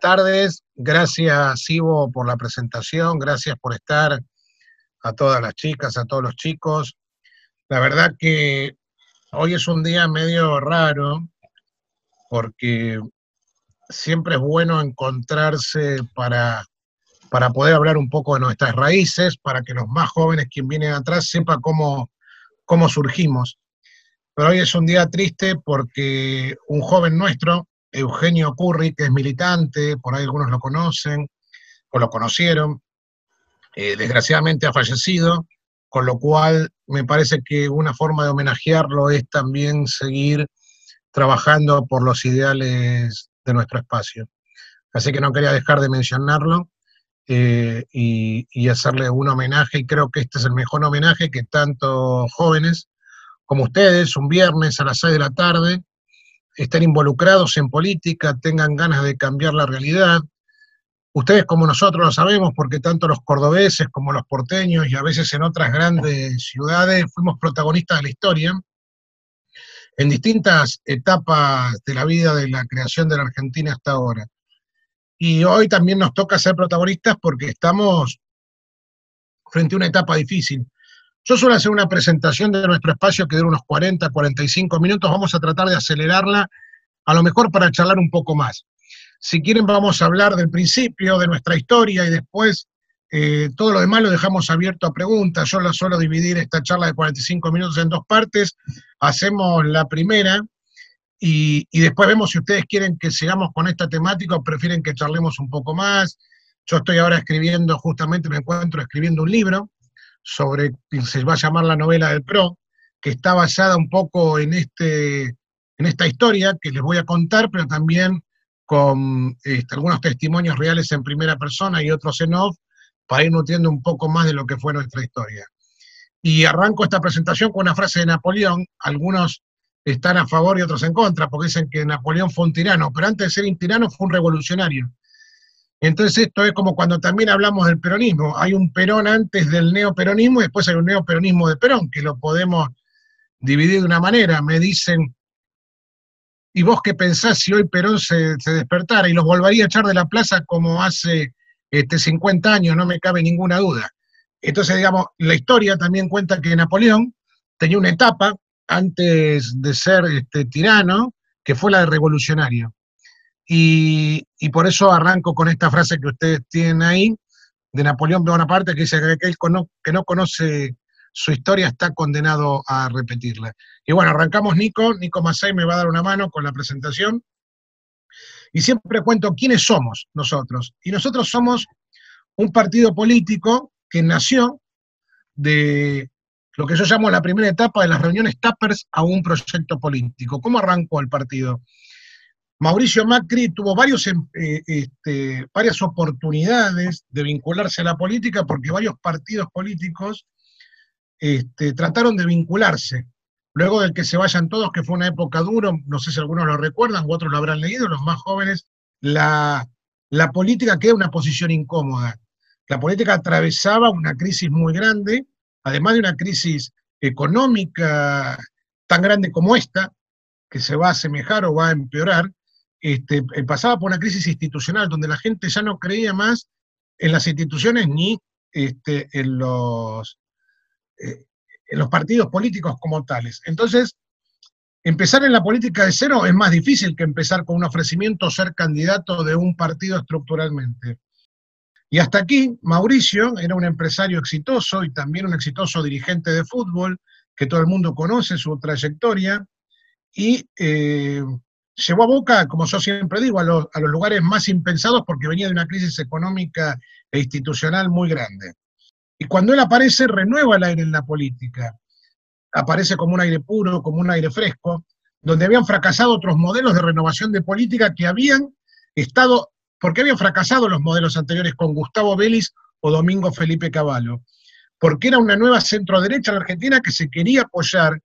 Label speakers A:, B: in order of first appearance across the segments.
A: Tardes, gracias Ivo por la presentación, gracias por estar a todas las chicas, a todos los chicos. La verdad que hoy es un día medio raro porque siempre es bueno encontrarse para, para poder hablar un poco de nuestras raíces, para que los más jóvenes, quien vienen atrás, sepa cómo, cómo surgimos. Pero hoy es un día triste porque un joven nuestro, Eugenio Curri, que es militante, por ahí algunos lo conocen o lo conocieron, eh, desgraciadamente ha fallecido, con lo cual me parece que una forma de homenajearlo es también seguir trabajando por los ideales de nuestro espacio. Así que no quería dejar de mencionarlo eh, y, hacerle un homenaje, y creo que este es el mejor homenaje que tanto jóvenes como ustedes, un viernes a las 6 de la tarde, estén involucrados en política, tengan ganas de cambiar la realidad. Ustedes como nosotros lo sabemos, porque tanto los cordobeses como los porteños y a veces en otras grandes ciudades fuimos protagonistas de la historia en distintas etapas de la vida de la creación de la Argentina hasta ahora. Y hoy también nos toca ser protagonistas porque estamos frente a una etapa difícil. Yo suelo hacer una presentación de nuestro espacio que dura unos 40, 45 minutos. Vamos a tratar de acelerarla, a lo mejor para charlar un poco más. Si quieren, vamos a hablar del principio, de nuestra historia y después eh, todo lo demás lo dejamos abierto a preguntas. Yo la suelo dividir esta charla de 45 minutos en dos partes. Hacemos la primera y, después vemos si ustedes quieren que sigamos con esta temática o prefieren que charlemos un poco más. Yo estoy ahora escribiendo, justamente me encuentro escribiendo un libro sobre, se va a llamar la novela del PRO, que está basada un poco en, este, en esta historia que les voy a contar, pero también con este, algunos testimonios reales en primera persona y otros en off, para ir nutriendo un poco más de lo que fue nuestra historia. Y arranco esta presentación con una frase de Napoleón, algunos están a favor y otros en contra, porque dicen que Napoleón fue un tirano, pero antes de ser un tirano fue un revolucionario. Entonces esto es como cuando también hablamos del peronismo, hay un Perón antes del neoperonismo y después hay un neoperonismo de Perón, que lo podemos dividir de una manera. Me dicen, ¿y vos qué pensás si hoy Perón se, se despertara y los volvería a echar de la plaza como hace este, 50 años, no me cabe ninguna duda. Entonces, digamos, la historia también cuenta que Napoleón tenía una etapa antes de ser este, tirano, que fue la de revolucionario. Y, por eso arranco con esta frase que ustedes tienen ahí, de Napoleón Bonaparte, que dice que aquel que no conoce su historia está condenado a repetirla. Y bueno, arrancamos Nico, Nico Masay me va a dar una mano con la presentación. Y siempre cuento quiénes somos nosotros. Y nosotros somos un partido político que nació de lo que yo llamo la primera etapa de las reuniones TAPERS a un proyecto político. ¿Cómo arrancó el partido? Mauricio Macri tuvo varios, em, eh, este, varias oportunidades de vincularse a la política porque varios partidos políticos este, trataron de vincularse Luego del que se vayan todos, que fue una época dura, no sé si algunos lo recuerdan o otros lo habrán leído, los más jóvenes, la, la política queda una posición incómoda. La política atravesaba una crisis muy grande, además de una crisis económica tan grande como esta, que se va a asemejar o va a empeorar, este, eh, pasaba por una crisis institucional donde la gente ya no creía más en las instituciones ni este, en los, eh, en los partidos políticos como tales. Entonces, empezar en la política de cero es más difícil que empezar con un ofrecimiento o ser candidato de un partido estructuralmente. Y hasta aquí, Mauricio era un empresario exitoso y también un exitoso dirigente de fútbol, que todo el mundo conoce su trayectoria, y eh, llevó a Boca, como yo siempre digo, a los, lugares más impensados porque venía de una crisis económica e institucional muy grande. Y cuando él aparece, renueva el aire en la política. Aparece como un aire puro, como un aire fresco, donde habían fracasado otros modelos de renovación de política que habían estado, porque habían fracasado los modelos anteriores con Gustavo Vélez o Domingo Felipe Cavallo, porque era una nueva centro-derecha en la Argentina que se quería apoyar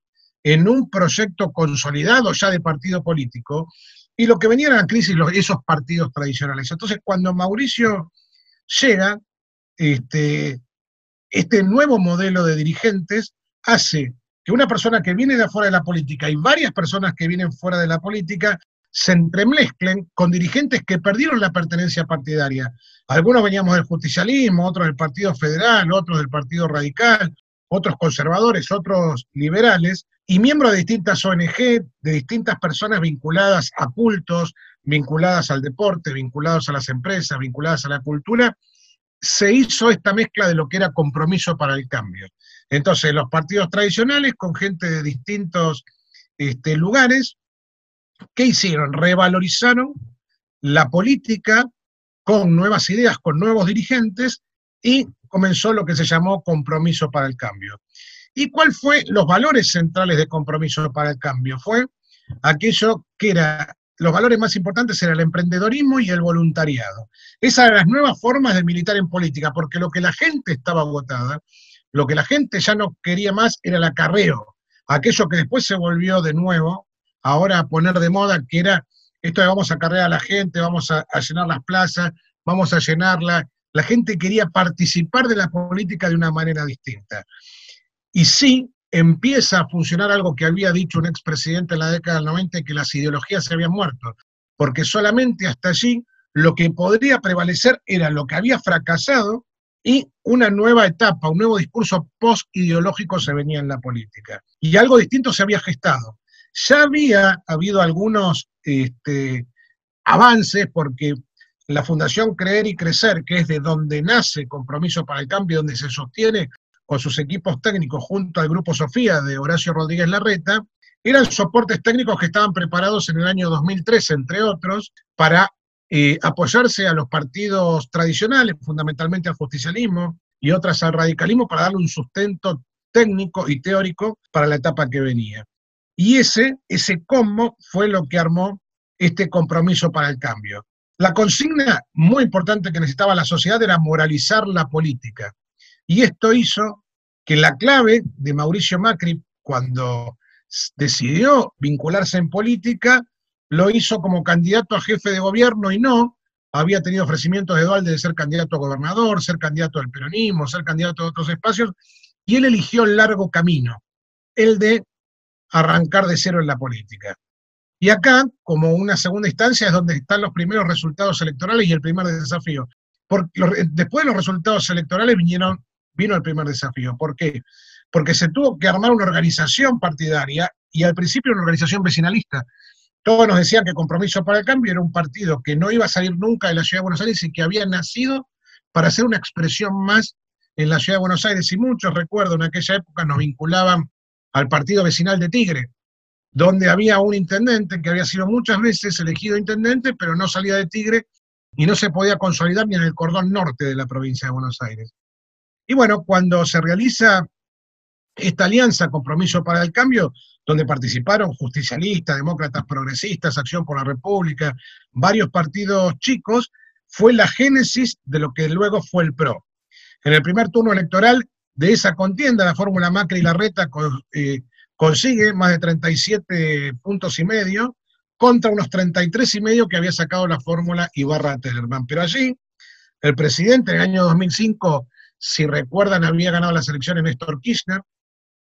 A: en un proyecto consolidado ya de partido político, y lo que venía era la crisis esos partidos tradicionales. Entonces, cuando Mauricio llega, este, este nuevo modelo de dirigentes hace que una persona que viene de afuera de la política y varias personas que vienen fuera de la política se entremezclen con dirigentes que perdieron la pertenencia partidaria. Algunos veníamos del justicialismo, otros del Partido Federal, otros del Partido Radical, otros conservadores, otros liberales, y miembros de distintas ONG, de distintas personas vinculadas a cultos, vinculadas al deporte, vinculados a las empresas, vinculadas a la cultura, se hizo esta mezcla de lo que era compromiso para el cambio. Entonces, los partidos tradicionales con gente de distintos este, lugares, ¿qué hicieron? Revalorizaron la política con nuevas ideas, con nuevos dirigentes y comenzó lo que se llamó compromiso para el cambio. ¿Y cuál fue los valores centrales de compromiso para el cambio? Fue aquello que era, los valores más importantes eran el emprendedorismo y el voluntariado. Esas eran las nuevas formas de militar en política, porque lo que la gente estaba agotada, lo que la gente ya no quería más era el acarreo, aquello que después se volvió de nuevo, ahora a poner de moda, que era esto de vamos a acarrear a la gente, vamos a, a llenar las plazas, vamos a llenarla, la gente quería participar de la política de una manera distinta. Y sí, empieza a funcionar algo que había dicho un expresidente en la década del 90, que las ideologías se habían muerto, porque solamente hasta allí lo que podría prevalecer era lo que había fracasado y una nueva etapa, un nuevo discurso post-ideológico se venía en la política. Y algo distinto se había gestado. Ya había habido algunos este, avances porque la Fundación Creer y Crecer, que es de donde nace Compromiso para el Cambio, donde se sostiene con sus equipos técnicos junto al Grupo Sofía de Horacio Rodríguez Larreta, eran soportes técnicos que estaban preparados en el año 2013, entre otros, para eh, apoyarse a los partidos tradicionales, fundamentalmente al justicialismo y otras al radicalismo, para darle un sustento técnico y teórico para la etapa que venía. Y ese, ese combo fue lo que armó este compromiso para el cambio. La consigna muy importante que necesitaba la sociedad era moralizar la política. Y esto hizo que la clave de Mauricio Macri, cuando decidió vincularse en política, lo hizo como candidato a jefe de gobierno y no, había tenido ofrecimientos de Dualde de ser candidato a gobernador, ser candidato al peronismo, ser candidato a otros espacios, y él eligió el largo camino, el de arrancar de cero en la política. Y acá, como una segunda instancia, es donde están los primeros resultados electorales y el primer desafío. Porque después de los resultados electorales vinieron, vino el primer desafío. ¿Por qué? Porque se tuvo que armar una organización partidaria y al principio una organización vecinalista. Todos nos decían que Compromiso para el Cambio era un partido que no iba a salir nunca de la Ciudad de Buenos Aires y que había nacido para hacer una expresión más en la Ciudad de Buenos Aires. Y muchos, recuerdo, en aquella época nos vinculaban al partido vecinal de Tigre, donde había un intendente que había sido muchas veces elegido intendente, pero no salía de Tigre y no se podía consolidar ni en el cordón norte de la provincia de Buenos Aires. Y bueno, cuando se realiza esta alianza, Compromiso para el Cambio, donde participaron justicialistas, demócratas progresistas, Acción por la República, varios partidos chicos, fue la génesis de lo que luego fue el PRO. En el primer turno electoral de esa contienda, la fórmula Macri y Larreta eh, consigue más de 37 puntos y medio contra unos 33 y medio que había sacado la fórmula Ibarra Tellerman. Pero allí, el presidente en el año 2005, si recuerdan, había ganado las elecciones Néstor Kirchner,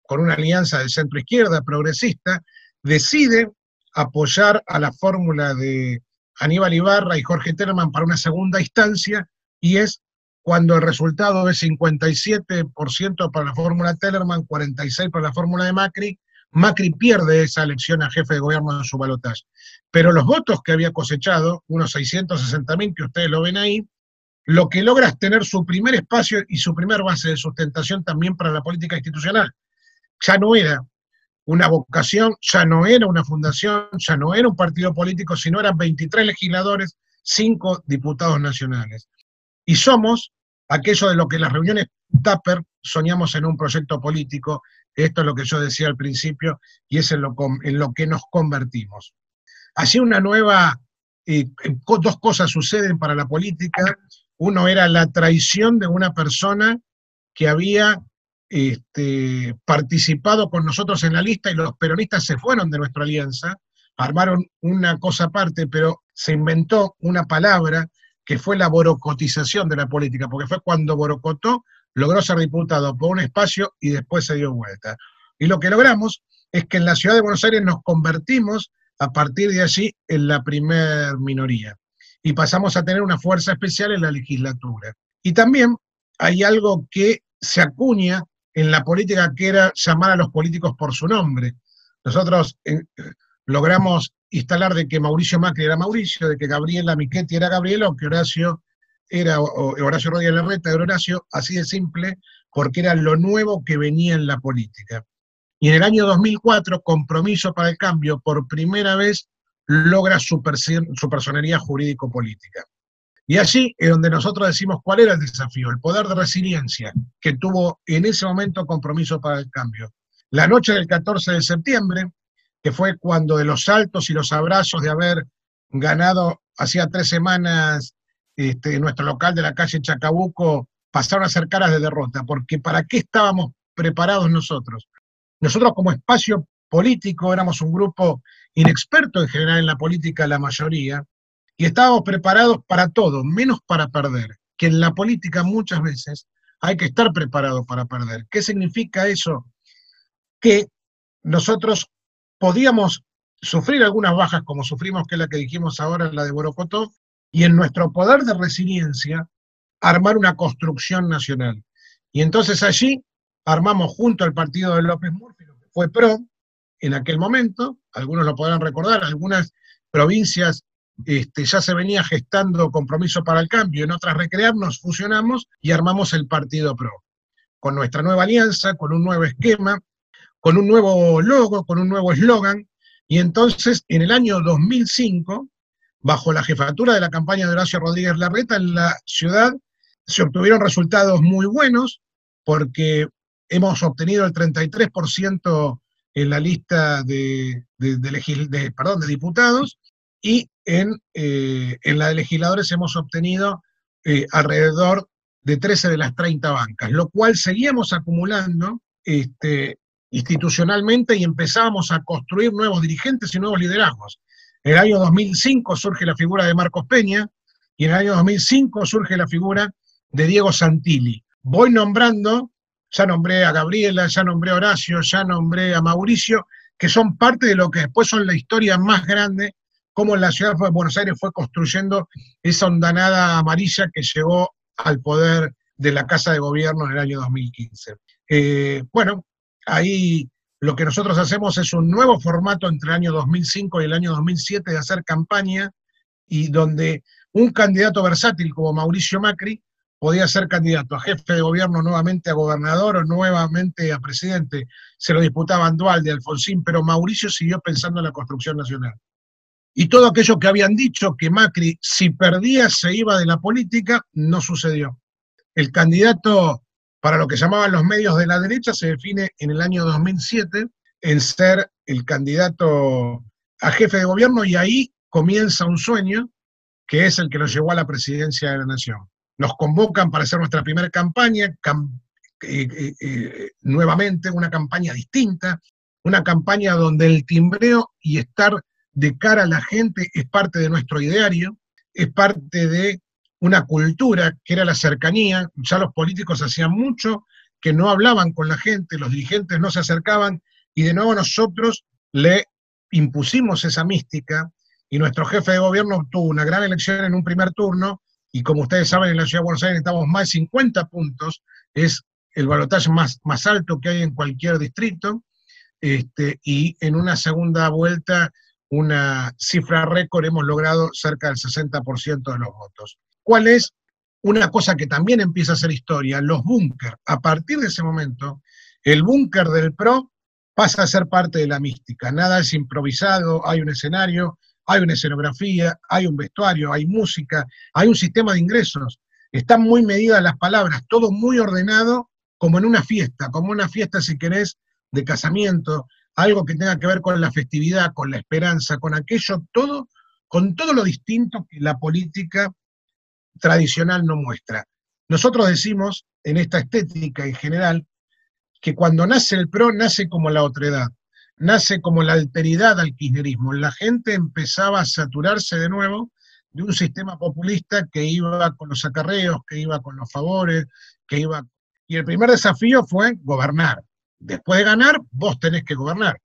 A: con una alianza de centro izquierda progresista, decide apoyar a la fórmula de Aníbal Ibarra y Jorge Tellerman para una segunda instancia, y es cuando el resultado es 57% para la fórmula Tellerman, 46% para la fórmula de Macri, Macri pierde esa elección a jefe de gobierno en su balotaje. Pero los votos que había cosechado, unos 660.000 que ustedes lo ven ahí, lo que logra es tener su primer espacio y su primer base de sustentación también para la política institucional. Ya no era una vocación, ya no era una fundación, ya no era un partido político, sino eran 23 legisladores, 5 diputados nacionales. Y somos aquello de lo que las reuniones Tupper soñamos en un proyecto político, esto es lo que yo decía al principio, y es en lo, en lo que nos convertimos. Así una nueva, eh, dos cosas suceden para la política. Uno era la traición de una persona que había este, participado con nosotros en la lista y los peronistas se fueron de nuestra alianza, armaron una cosa aparte, pero se inventó una palabra que fue la borocotización de la política, porque fue cuando borocotó, logró ser diputado por un espacio y después se dio vuelta. Y lo que logramos es que en la ciudad de Buenos Aires nos convertimos a partir de allí en la primer minoría. Y pasamos a tener una fuerza especial en la legislatura. Y también hay algo que se acuña en la política que era llamar a los políticos por su nombre. Nosotros eh, logramos instalar de que Mauricio Macri era Mauricio, de que Gabriela Michetti era Gabriela, o que Horacio era Horacio Rodríguez Larreta era Horacio, así de simple, porque era lo nuevo que venía en la política. Y en el año 2004, Compromiso para el Cambio, por primera vez, logra su, su personería jurídico-política. Y allí es donde nosotros decimos cuál era el desafío, el poder de resiliencia que tuvo en ese momento Compromiso para el Cambio. La noche del 14 de septiembre, que fue cuando de los saltos y los abrazos de haber ganado hacía tres semanas este, nuestro local de la calle Chacabuco, pasaron a ser caras de derrota, porque ¿para qué estábamos preparados nosotros? Nosotros como espacio político éramos un grupo inexperto en general en la política, la mayoría, y estábamos preparados para todo, menos para perder, que en la política muchas veces hay que estar preparado para perder. ¿Qué significa eso? Que nosotros podíamos sufrir algunas bajas como sufrimos, que es la que dijimos ahora, la de Borocotó, y en nuestro poder de resiliencia armar una construcción nacional. Y entonces allí armamos junto al partido de López Murphy, lo que fue PRO, en aquel momento, algunos lo podrán recordar, algunas provincias este, ya se venía gestando compromiso para el cambio, en otras recrearnos, fusionamos y armamos el partido PRO, con nuestra nueva alianza, con un nuevo esquema, con un nuevo logo, con un nuevo eslogan, y entonces en el año 2005 bajo la jefatura de la campaña de Horacio Rodríguez Larreta en la ciudad, se obtuvieron resultados muy buenos porque hemos obtenido el 33% en la lista de, de diputados y en, eh, en, la de legisladores hemos obtenido eh, alrededor de 13 de las 30 bancas, lo cual seguíamos acumulando este, institucionalmente y empezábamos a construir nuevos dirigentes y nuevos liderazgos. En el año 2005 surge la figura de Marcos Peña y en el año 2005 surge la figura de Diego Santilli. Voy nombrando, ya nombré a Gabriela, ya nombré a Horacio, ya nombré a Mauricio, que son parte de lo que después son la historia más grande, cómo la ciudad de Buenos Aires fue construyendo esa ondanada amarilla que llegó al poder de la Casa de Gobierno en el año 2015. Eh, bueno, ahí lo que nosotros hacemos es un nuevo formato entre el año 2005 y el año 2007 de hacer campaña y donde un candidato versátil como Mauricio Macri podía ser candidato a jefe de gobierno, nuevamente a gobernador o nuevamente a presidente. Se lo disputaban Dualde, Alfonsín, pero Mauricio siguió pensando en la construcción nacional. Y todo aquello que habían dicho que Macri, si perdía, se iba de la política, no sucedió. El candidato para lo que llamaban los medios de la derecha se define en el año 2007 en ser el candidato a jefe de gobierno y ahí comienza un sueño que es el que lo llevó a la presidencia de la nación. Nos convocan para hacer nuestra primera campaña, eh, eh, eh, nuevamente una campaña distinta, una campaña donde el timbreo y estar de cara a la gente es parte de nuestro ideario, es parte de una cultura que era la cercanía, ya los políticos hacían mucho que no hablaban con la gente, los dirigentes no se acercaban y de nuevo nosotros le impusimos esa mística y nuestro jefe de gobierno obtuvo una gran elección en un primer turno y como ustedes saben en la ciudad de Buenos Aires estamos más de 50 puntos, es el balotaje más, más alto que hay en cualquier distrito este, y en una segunda vuelta una cifra récord hemos logrado cerca del 60% de los votos. ¿Cuál es una cosa que también empieza a ser historia? Los búnker. A partir de ese momento, el búnker del PRO pasa a ser parte de la mística. Nada es improvisado, hay un escenario, hay una escenografía, hay un vestuario, hay música, hay un sistema de ingresos. Están muy medidas las palabras, todo muy ordenado, como en una fiesta, como una fiesta, si querés, de casamiento, algo que tenga que ver con la festividad, con la esperanza, con aquello, todo, con todo lo distinto que la política tradicional no muestra. Nosotros decimos, en esta estética en general, que cuando nace el PRO nace como la otredad, nace como la alteridad al kirchnerismo. La gente empezaba a saturarse de nuevo de un sistema populista que iba con los acarreos, que iba con los favores, que iba... Y el primer desafío fue gobernar. Después de ganar, vos tenés que gobernar.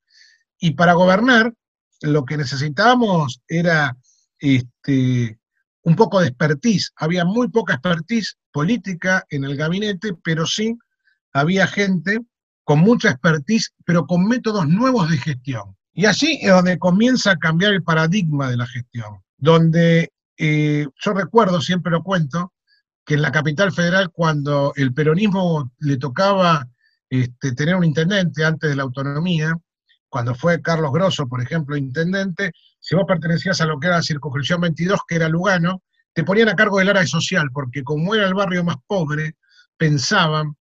A: Y para gobernar lo que necesitábamos era este, un poco de expertise. Había muy poca expertise política en el gabinete, pero sí había gente con mucha expertise, pero con métodos nuevos de gestión. Y allí es donde comienza a cambiar el paradigma de la gestión, donde eh, yo recuerdo, siempre lo cuento, que en la capital federal cuando el peronismo le tocaba este, tener un intendente antes de la autonomía, cuando fue Carlos Grosso, por ejemplo, intendente, si vos pertenecías a lo que era la circunscripción 22, que era Lugano, te ponían a cargo del área social, porque como era el barrio más pobre, pensaban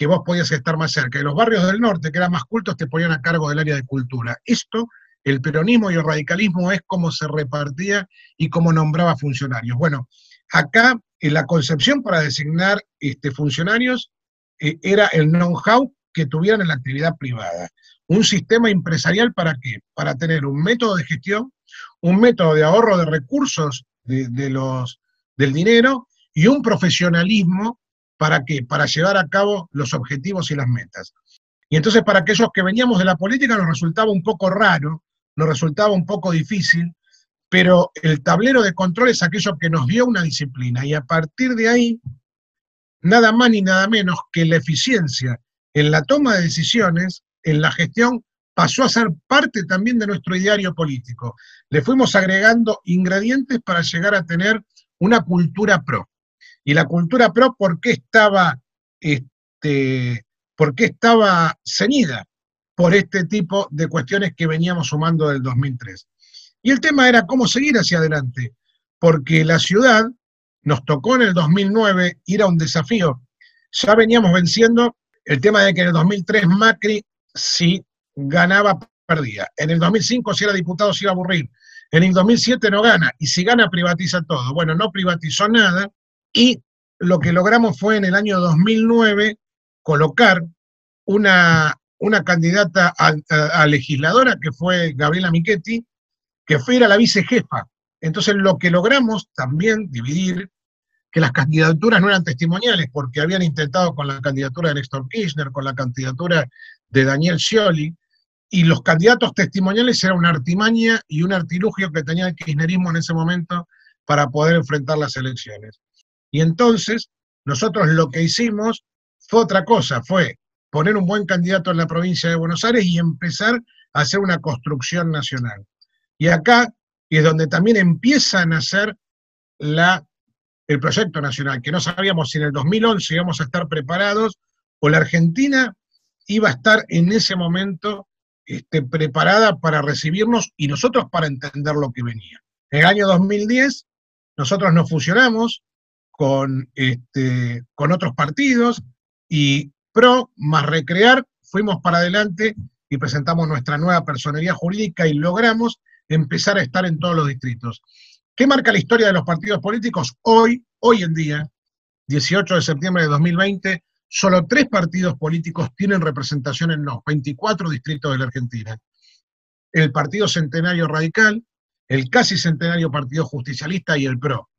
A: que vos podías estar más cerca. Y los barrios del norte, que eran más cultos, te ponían a cargo del área de cultura. Esto, el peronismo y el radicalismo, es cómo se repartía y cómo nombraba funcionarios. Bueno, acá en la concepción para designar este, funcionarios eh, era el know-how que tuvieran en la actividad privada. Un sistema empresarial para qué? Para tener un método de gestión, un método de ahorro de recursos de, los, del dinero y un profesionalismo para qué? Para llevar a cabo los objetivos y las metas. Y entonces para aquellos que veníamos de la política nos resultaba un poco raro, nos resultaba un poco difícil, pero el tablero de control es aquello que nos dio una disciplina y a partir de ahí, nada más ni nada menos que la eficiencia en la toma de decisiones en la gestión pasó a ser parte también de nuestro ideario político. Le fuimos agregando ingredientes para llegar a tener una cultura pro. Y la cultura pro, ¿por qué estaba, este, por qué estaba ceñida por este tipo de cuestiones que veníamos sumando del 2003? Y el tema era cómo seguir hacia adelante, porque la ciudad nos tocó en el 2009 ir a un desafío. Ya veníamos venciendo el tema de que en el 2003 Macri si ganaba, perdía. En el 2005, si era diputado, se iba a aburrir. En el 2007 no gana, y si gana, privatiza todo. Bueno, no privatizó nada, y lo que logramos fue en el año 2009 colocar una, una candidata a, legisladora, que fue Gabriela Michetti, que fue la vicejefa. Entonces, lo que logramos también dividir, que las candidaturas no eran testimoniales, porque habían intentado con la candidatura de Néstor Kirchner, con la candidatura de Daniel Scioli, y los candidatos testimoniales eran una artimaña y un artilugio que tenía el kirchnerismo en ese momento para poder enfrentar las elecciones. Y entonces, nosotros lo que hicimos fue otra cosa, fue poner un buen candidato en la provincia de Buenos Aires y empezar a hacer una construcción nacional. Y acá es donde también empieza a nacer la, el proyecto nacional, que no sabíamos si en el 2011 íbamos a estar preparados o la Argentina iba a estar en ese momento este, preparada para recibirnos y nosotros para entender lo que venía. En el año 2010 nosotros nos fusionamos con, este, con otros partidos y PRO más Recrear fuimos para adelante y presentamos nuestra nueva personería jurídica y logramos empezar a estar en todos los distritos. ¿Qué marca la historia de los partidos políticos? Hoy, hoy en día, 18 de septiembre de 2020, solo tres partidos políticos tienen representación en los 24 distritos de la Argentina. El Partido Centenario Radical, el casi centenario Partido Justicialista y el PRO.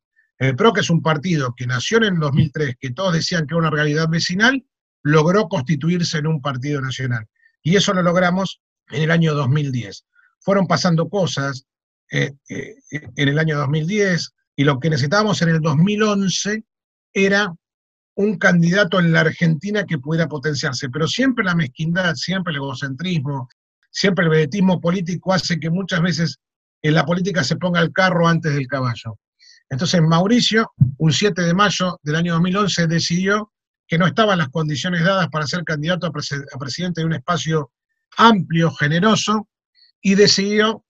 A: El PRO, que es un partido que nació en el 2003, que todos decían que era una realidad vecinal, logró constituirse en un partido nacional. Y eso lo logramos en el año 2010. Fueron pasando cosas eh, eh, en el año 2010 y lo que necesitábamos en el 2011 era un candidato en la Argentina que pudiera potenciarse, pero siempre la mezquindad, siempre el egocentrismo, siempre el vedetismo político hace que muchas veces en la política se ponga el carro antes del caballo. Entonces Mauricio, un 7 de mayo del año 2011, decidió que no estaban las condiciones dadas para ser candidato a, presidente de un espacio amplio, generoso, y decidió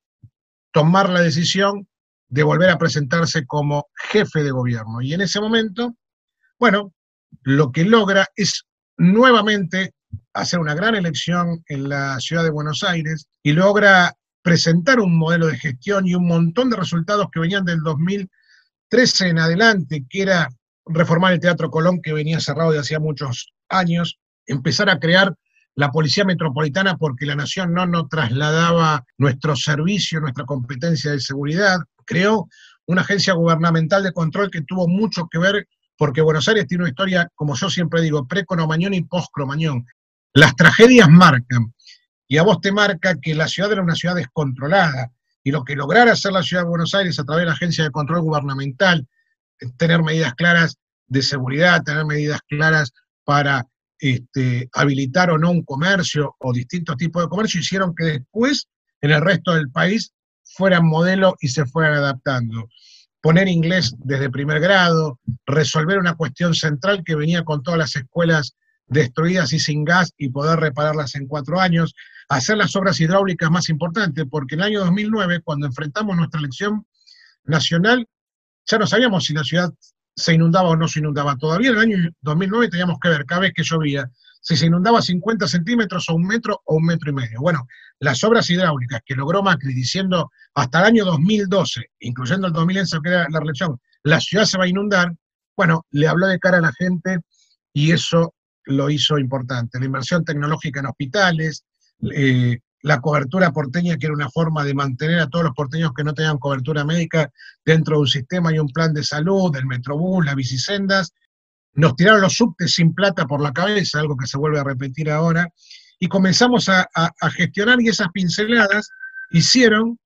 A: tomar la decisión de volver a presentarse como jefe de gobierno. Y en ese momento, bueno, lo que logra es nuevamente hacer una gran elección en la ciudad de Buenos Aires y logra presentar un modelo de gestión y un montón de resultados que venían del 2013 en adelante, que era reformar el Teatro Colón, que venía cerrado de hacía muchos años, empezar a crear la Policía Metropolitana porque la Nación no nos trasladaba nuestro servicio, nuestra competencia de seguridad, creó una agencia gubernamental de control que tuvo mucho que ver porque Buenos Aires tiene una historia, como yo siempre digo, pre-cromañón y post-cromañón. Las tragedias marcan, y a vos te marca que la ciudad era una ciudad descontrolada, y lo que lograra hacer la Ciudad de Buenos Aires a través de la Agencia de Control Gubernamental, tener medidas claras de seguridad, tener medidas claras para este, habilitar o no un comercio o distintos tipos de comercio, hicieron que después en el resto del país fueran modelo y se fueran adaptando. Poner inglés desde primer grado, resolver una cuestión central que venía con todas las escuelas destruidas y sin gas y poder repararlas en cuatro años, hacer las obras hidráulicas más importantes, porque en el año 2009, cuando enfrentamos nuestra elección nacional, ya no sabíamos si la ciudad se inundaba o no se inundaba. Todavía en el año 2009 teníamos que ver cada vez que llovía si se inundaba 50 centímetros o un metro o un metro y medio. Bueno, las obras hidráulicas que logró Macri diciendo hasta el año 2012, incluyendo el 2011 que era la elección, la ciudad se va a inundar, bueno, le habló de cara a la gente y eso lo hizo importante. La inversión tecnológica en hospitales, eh, la cobertura porteña, que era una forma de mantener a todos los porteños que no tenían cobertura médica dentro de un sistema y un plan de salud, el Metrobús, las bicisendas. Nos tiraron los subtes sin plata por la cabeza, algo que se vuelve a repetir ahora, y comenzamos a, gestionar y esas pinceladas hicieron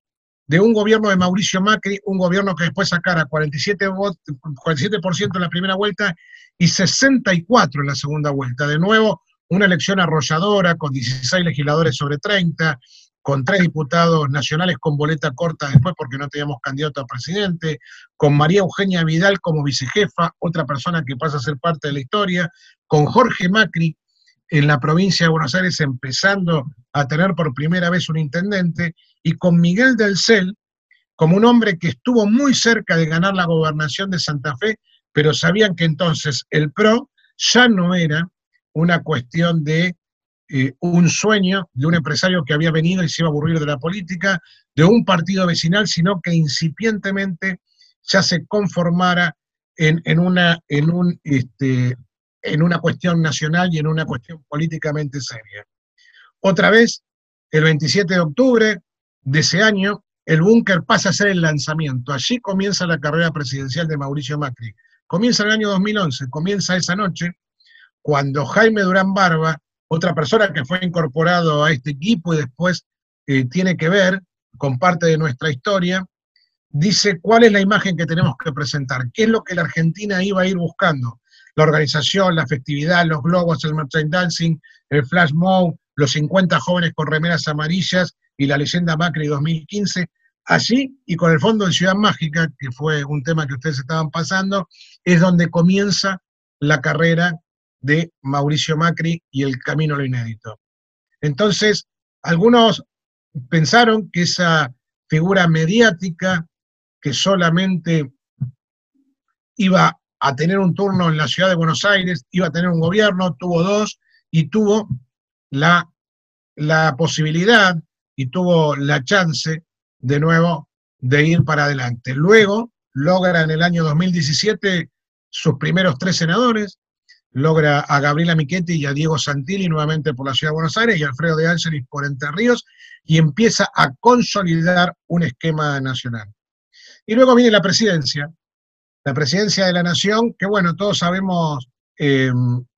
A: de un gobierno de Mauricio Macri, un gobierno que después sacara 47%, 47 en la primera vuelta y 64 en la segunda vuelta. De nuevo, una elección arrolladora con 16 legisladores sobre 30, con tres diputados nacionales con boleta corta después porque no teníamos candidato a presidente, con María Eugenia Vidal como vicejefa, otra persona que pasa a ser parte de la historia, con Jorge Macri en la provincia de Buenos Aires empezando a tener por primera vez un intendente, y con Miguel del Cel como un hombre que estuvo muy cerca de ganar la gobernación de Santa Fe, pero sabían que entonces el PRO ya no era una cuestión de eh, un sueño de un empresario que había venido y se iba a aburrir de la política, de un partido vecinal, sino que incipientemente ya se conformara en, una, en, un, este, en una cuestión nacional y en una cuestión políticamente seria. Otra vez, el 27 de octubre de ese año, el búnker pasa a ser el lanzamiento. Allí comienza la carrera presidencial de Mauricio Macri. Comienza el año 2011, comienza esa noche, cuando Jaime Durán Barba, otra persona que fue incorporado a este equipo y después eh, tiene que ver con parte de nuestra historia, dice cuál es la imagen que tenemos que presentar, qué es lo que la Argentina iba a ir buscando. La organización, la festividad, los globos, el merchandising, el flash mob, los 50 jóvenes con remeras amarillas y la leyenda Macri 2015. Allí, y con el Fondo de Ciudad Mágica, que fue un tema que ustedes estaban pasando, es donde comienza la carrera de Mauricio Macri y el camino a lo inédito. Entonces, algunos pensaron que esa figura mediática que solamente iba a tener un turno en la ciudad de Buenos Aires, iba a tener un gobierno, tuvo dos y tuvo la, la posibilidad y tuvo la chance de nuevo de ir para adelante. Luego logra en el año 2017 sus primeros tres senadores, logra a Gabriela Michetti y a Diego Santilli nuevamente por la Ciudad de Buenos Aires y Alfredo de Ángeles por Entre Ríos y empieza a consolidar un esquema nacional. Y luego viene la presidencia, la presidencia de la nación, que bueno, todos sabemos eh,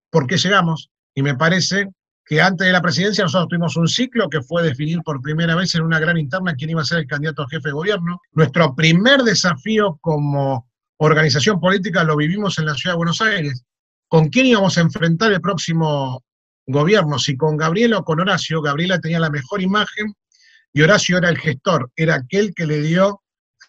A: por qué llegamos y me parece que antes de la presidencia nosotros tuvimos un ciclo que fue definir por primera vez en una gran interna quién iba a ser el candidato a jefe de gobierno. Nuestro primer desafío como organización política lo vivimos en la ciudad de Buenos Aires con quién íbamos a enfrentar el próximo gobierno, si con Gabriela o con Horacio. Gabriela tenía la mejor imagen y Horacio era el gestor, era aquel que le dio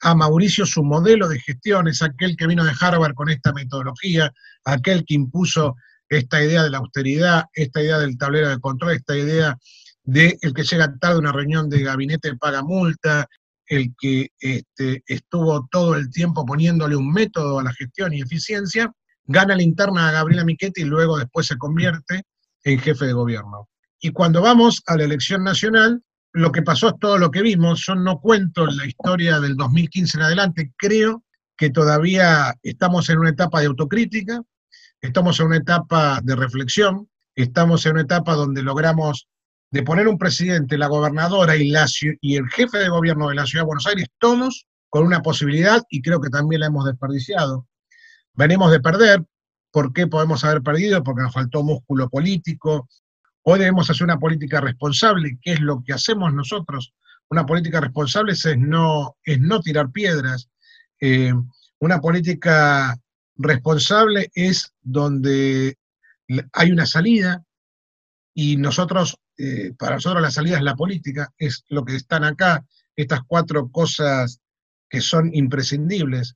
A: a Mauricio su modelo de gestión, es aquel que vino de Harvard con esta metodología, aquel que impuso esta idea de la austeridad, esta idea del tablero de control, esta idea de el que llega tarde a una reunión de gabinete paga multa, el que este, estuvo todo el tiempo poniéndole un método a la gestión y eficiencia, gana la interna a Gabriela Michetti y luego después se convierte en jefe de gobierno. Y cuando vamos a la elección nacional, lo que pasó es todo lo que vimos. Yo no cuento la historia del 2015 en adelante, creo que todavía estamos en una etapa de autocrítica, estamos en una etapa de reflexión, estamos en una etapa donde logramos de poner un presidente, la gobernadora y, la, y el jefe de gobierno de la Ciudad de Buenos Aires, todos con una posibilidad, y creo que también la hemos desperdiciado, venimos de perder. ¿Por qué podemos haber perdido? Porque nos faltó músculo político. Hoy debemos hacer una política responsable, que es lo que hacemos nosotros una política responsable es no, es no tirar piedras. Eh, una política responsable es donde hay una salida y nosotros, eh, para nosotros la salida es la política, es lo que están acá, estas cuatro cosas que son imprescindibles.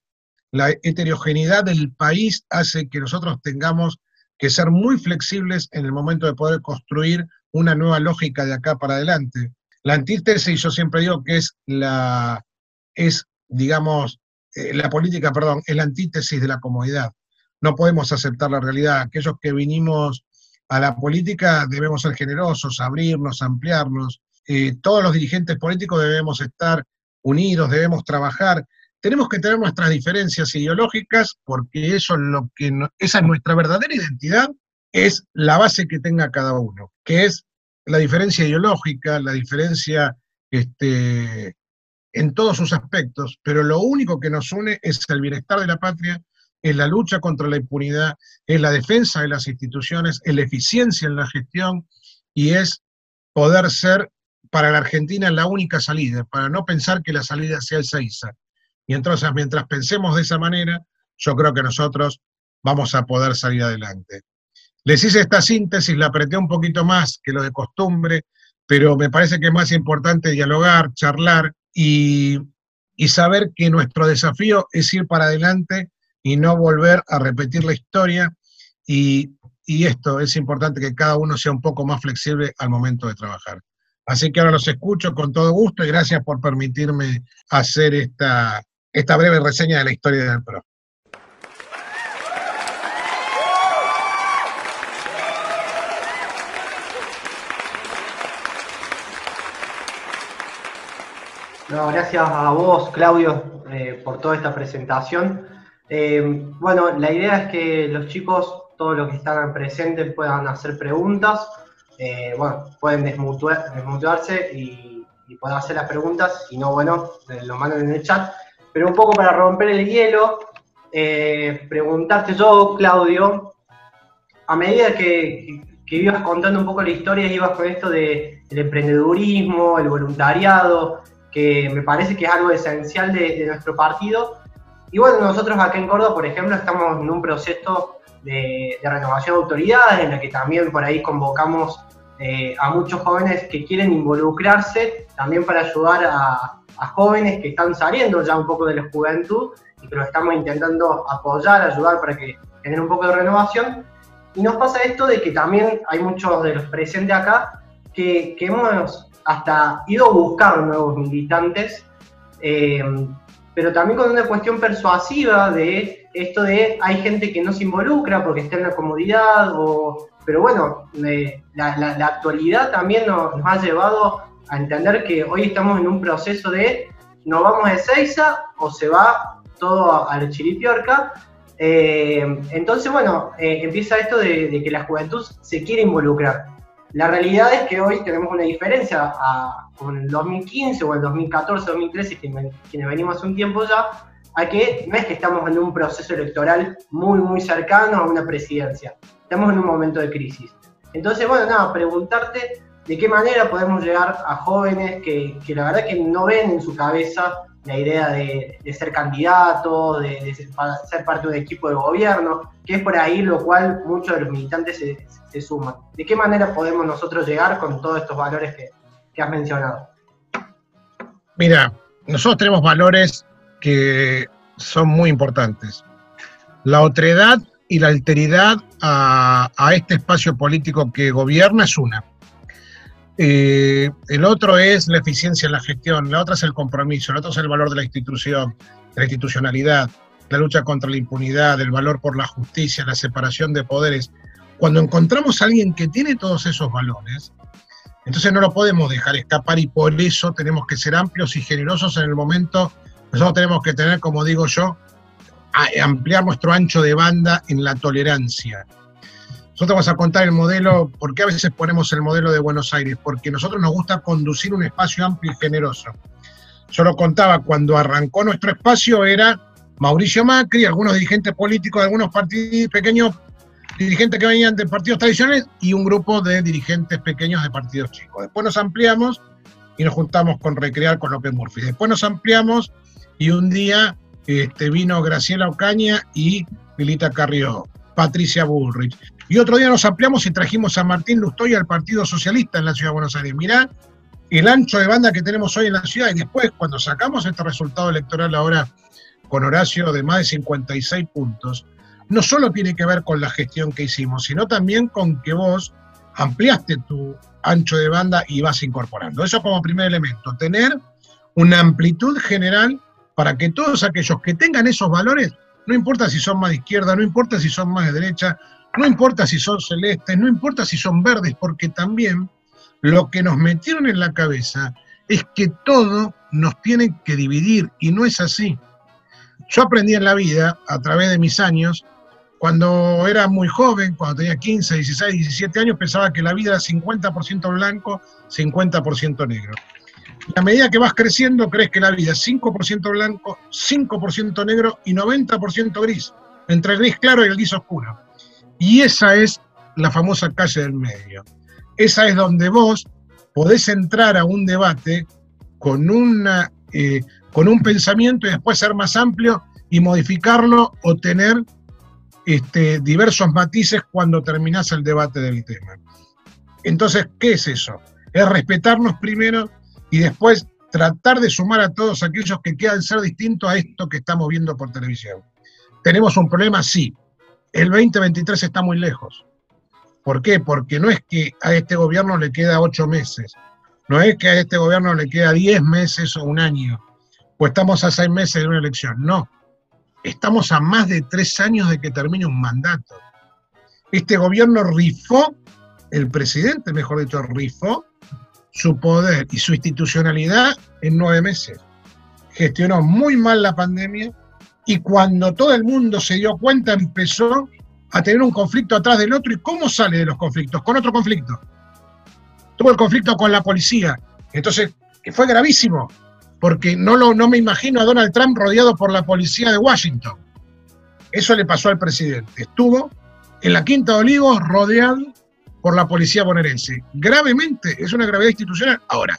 A: La heterogeneidad del país hace que nosotros tengamos que ser muy flexibles en el momento de poder construir una nueva lógica de acá para adelante. La antítesis, yo siempre digo que es la, es, digamos, eh, la política, perdón, es la antítesis de la comodidad. No podemos aceptar la realidad. Aquellos que vinimos a la política debemos ser generosos, abrirnos, ampliarnos. Eh, todos los dirigentes políticos debemos estar unidos, debemos trabajar. Tenemos que tener nuestras diferencias ideológicas porque eso es lo que esa es nuestra verdadera identidad, es la base que tenga cada uno, que es la diferencia ideológica, la diferencia este, en todos sus aspectos, pero lo único que nos une es el bienestar de la patria, es la lucha contra la impunidad, es la defensa de las instituciones, es la eficiencia en la gestión y es poder ser para la Argentina la única salida, para no pensar que la salida sea el Seiza. Y entonces, mientras pensemos de esa manera, yo creo que nosotros vamos a poder salir adelante. Les hice esta síntesis, la apreté un poquito más que lo de costumbre, pero me parece que es más importante dialogar, charlar y, saber que nuestro desafío es ir para adelante y no volver a repetir la historia. Y, y, esto es importante que cada uno sea un poco más flexible al momento de trabajar. Así que ahora los escucho con todo gusto y gracias por permitirme hacer esta, esta breve reseña de la historia del PRO.
B: gracias a vos, Claudio, eh, por toda esta presentación. Eh, bueno, la idea es que los chicos, todos los que están presentes, puedan hacer preguntas. Eh, bueno, pueden desmutuarse y, y pueden hacer las preguntas. Si no, bueno, lo mandan en el chat. Pero un poco para romper el hielo, preguntarte yo, Claudio, a medida que, que ibas contando un poco la historia, ibas con esto de, del emprendedurismo, el voluntariado, que me parece que es algo esencial de, nuestro partido. Y bueno, nosotros acá en Córdoba, por ejemplo, estamos en un proceso de, renovación de autoridades, en el que también por ahí convocamos eh, a muchos jóvenes que quieren involucrarse, también para ayudar a, jóvenes que están saliendo ya un poco de la juventud y que lo estamos intentando apoyar, ayudar para que tengan un poco de renovación. Y nos pasa esto de que también hay muchos de los presentes acá que, que hemos hasta ido a buscar nuevos militantes, eh, pero también con una cuestión persuasiva de esto de hay gente que no se involucra porque está en la comodidad, o, pero bueno, la, actualidad también nos, ha llevado a entender que hoy estamos en un proceso de no vamos de Seiza o se va todo a, la Chiripiorca. Eh, entonces, bueno, eh, empieza esto de, de, que la juventud se quiere involucrar. La realidad es que hoy tenemos una diferencia con el 2015 o el 2014, 2013, quienes venimos un tiempo ya, a que no es que estamos en un proceso electoral muy, muy cercano a una presidencia. Estamos en un momento de crisis. Entonces, bueno, nada, preguntarte de qué manera podemos llegar a jóvenes que, que la verdad que no ven en su cabeza la idea de, ser candidato, de, ser, parte de un equipo de gobierno, que es por ahí lo cual muchos de los militantes se, suman. ¿De qué manera podemos nosotros llegar con todos estos valores que, has mencionado?
A: Mira, nosotros tenemos valores que son muy importantes. La otredad y la alteridad a este espacio político que gobierna es una. Eh, el otro es la eficiencia en la gestión, la otra es el compromiso, el otro es el valor de la institución, la institucionalidad, la lucha contra la impunidad, el valor por la justicia, la separación de poderes. Cuando encontramos a alguien que tiene todos esos valores, entonces no lo podemos dejar escapar y por eso tenemos que ser amplios y generosos en el momento. Nosotros tenemos que tener, como digo yo, ampliar nuestro ancho de banda en la tolerancia nosotros vamos a contar el modelo, ¿por qué a veces ponemos el modelo de Buenos Aires? Porque a nosotros nos gusta conducir un espacio amplio y generoso. Yo lo contaba, cuando arrancó nuestro espacio era Mauricio Macri, algunos dirigentes políticos de algunos partidos pequeños, dirigentes que venían de partidos tradicionales y un grupo de dirigentes pequeños de partidos chicos. Después nos ampliamos y nos juntamos con Recrear con López Murphy. Después nos ampliamos y un día este, vino Graciela Ocaña y Milita Carrió, Patricia Bullrich. Y otro día nos ampliamos y trajimos a Martín Lustoy al Partido Socialista en la Ciudad de Buenos Aires. Mirá el ancho de banda que tenemos hoy en la ciudad y después cuando sacamos este resultado electoral ahora con Horacio de más de 56 puntos, no solo tiene que ver con la gestión que hicimos, sino también con que vos ampliaste tu ancho de banda y vas incorporando. Eso como primer elemento, tener una amplitud general para que todos aquellos que tengan esos valores, no importa si son más de izquierda, no importa si son más de derecha, no importa si son celestes, no importa si son verdes, porque también lo que nos metieron en la cabeza es que todo nos tiene que dividir y no es así. Yo aprendí en la vida, a través de mis años, cuando era muy joven, cuando tenía 15, 16, 17 años, pensaba que la vida era 50% blanco, 50% negro. Y a medida que vas creciendo, crees que la vida es 5% blanco, 5% negro y 90% gris, entre el gris claro y el gris oscuro. Y esa es la famosa calle del medio. Esa es donde vos podés entrar a un debate con, eh, con un pensamiento y después ser más amplio y modificarlo o tener este, diversos matices cuando terminás el debate del tema. Entonces, ¿qué es eso? Es respetarnos primero y después tratar de sumar a todos aquellos que quieran ser distintos a esto que estamos viendo por televisión. ¿Tenemos un problema? Sí. El 2023 está muy lejos. ¿Por qué? Porque no es que a este gobierno le queda ocho meses, no es que a este gobierno le queda diez meses o un año, o estamos a seis meses de una elección, no. Estamos a más de tres años de que termine un mandato. Este gobierno rifó, el presidente, mejor dicho, rifó su poder y su institucionalidad en nueve meses. Gestionó muy mal la pandemia y cuando todo el mundo se dio cuenta empezó a tener un conflicto atrás del otro. ¿Y cómo sale de los conflictos? Con otro conflicto. Tuvo el conflicto con la policía. Entonces, que fue gravísimo porque no, lo, no me imagino a Donald Trump rodeado por la policía de Washington. Eso le pasó al presidente. Estuvo en la Quinta de Olivos rodeado por la policía bonaerense. Gravemente, es una gravedad institucional. Ahora,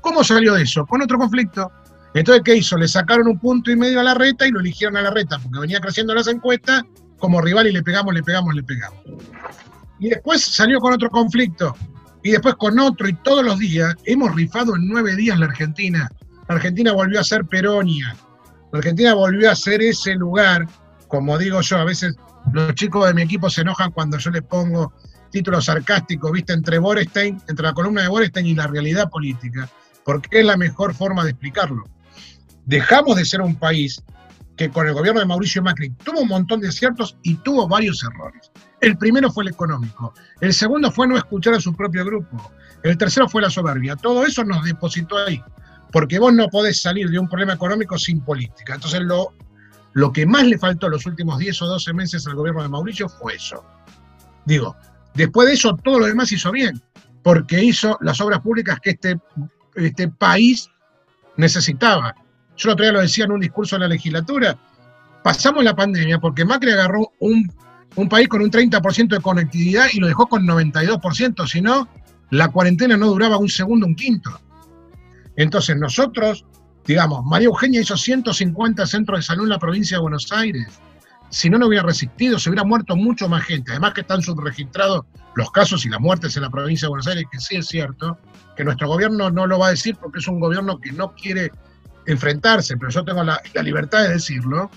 A: ¿cómo salió de eso? Con otro conflicto. Entonces, ¿qué hizo? Le sacaron un punto y medio a la reta y lo eligieron a la reta porque venía creciendo las encuestas como rival y le pegamos, le pegamos, le pegamos. Y después salió con otro conflicto y después con otro y todos los días hemos rifado en nueve días la Argentina la Argentina volvió a ser Peronia. La Argentina volvió a ser ese lugar, como digo yo, a veces los chicos de mi equipo se enojan cuando yo les pongo títulos sarcásticos, viste, entre Borestein, entre la columna de Borestein y la realidad política, porque es la mejor forma de explicarlo. Dejamos de ser un país que con el gobierno de Mauricio Macri tuvo un montón de aciertos y tuvo varios errores. El primero fue el económico, el segundo fue no escuchar a su propio grupo, el tercero fue la soberbia. Todo eso nos depositó ahí porque vos no podés salir de un problema económico sin política. Entonces lo, lo que más le faltó los últimos 10 o 12 meses al gobierno de Mauricio fue eso. Digo, después de eso todo lo demás hizo bien, porque hizo las obras públicas que este, este país necesitaba. Yo el otro día lo decía en un discurso en la legislatura, pasamos la pandemia porque Macri agarró un, un país con un 30% de conectividad y lo dejó con 92%, si no, la cuarentena no duraba un segundo, un quinto. Entonces nosotros, digamos, María Eugenia hizo 150 centros de salud en la provincia de Buenos Aires. Si no, no hubiera resistido, se hubiera muerto mucho más gente. Además que están subregistrados los casos y las muertes en la provincia de Buenos Aires, que sí es cierto, que nuestro gobierno no lo va a decir porque es un gobierno que no quiere enfrentarse, pero yo tengo la, libertad de decirlo.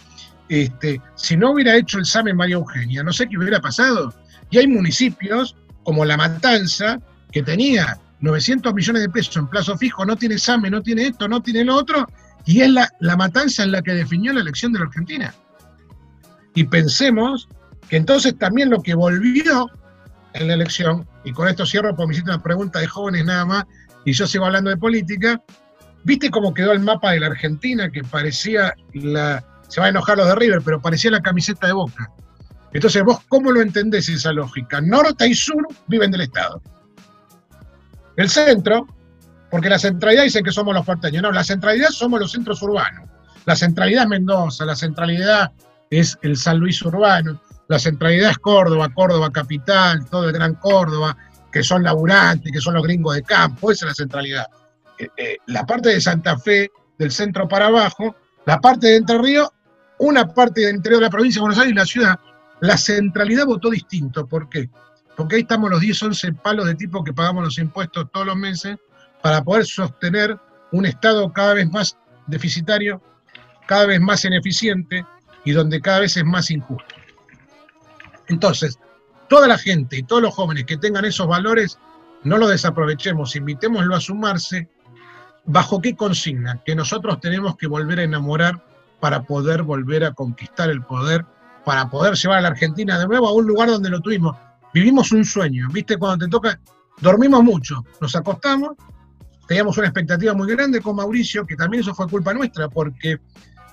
A: Este, si no hubiera hecho el SAME María Eugenia, no sé qué hubiera pasado. Y hay municipios como La Matanza, que tenía 900 millones de pesos en plazo fijo, no tiene examen, no tiene esto, no tiene lo otro, y es la, la matanza en la que definió la elección de la Argentina. Y pensemos que entonces también lo que volvió en la elección, y con esto cierro porque me hiciste una pregunta de jóvenes nada más, y yo sigo hablando de política, ¿viste cómo quedó el mapa de la Argentina que parecía la, se va a enojar los de River, pero parecía la camiseta de Boca? Entonces vos, ¿cómo lo entendés esa lógica? Norte y sur viven del Estado. El centro, porque la centralidad dicen que somos los porteños, no, la centralidad somos los centros urbanos. La centralidad es Mendoza, la centralidad es el San Luis urbano, la centralidad es Córdoba, Córdoba capital, todo el Gran Córdoba, que son laburantes, que son los gringos de campo, esa es la centralidad. Eh, la parte de Santa Fe, del centro para abajo, la parte de Entre Ríos, una parte del interior de la provincia de Buenos Aires y la ciudad. La centralidad votó distinto. ¿Por qué? Porque ahí estamos los 10, 11 palos de tipo que pagamos los impuestos todos los meses para poder sostener un Estado cada vez más deficitario, cada vez más ineficiente y donde cada vez es más injusto. Entonces, toda la gente y todos los jóvenes que tengan esos valores, no lo desaprovechemos, invitémoslo a sumarse. ¿Bajo qué consigna? Que nosotros tenemos que volver a enamorar para poder volver a conquistar el poder, para poder llevar a la Argentina de nuevo a un lugar donde lo tuvimos. Vivimos un sueño, ¿viste? Cuando te toca, dormimos mucho, nos acostamos, teníamos una expectativa muy grande con Mauricio, que también eso fue culpa nuestra, porque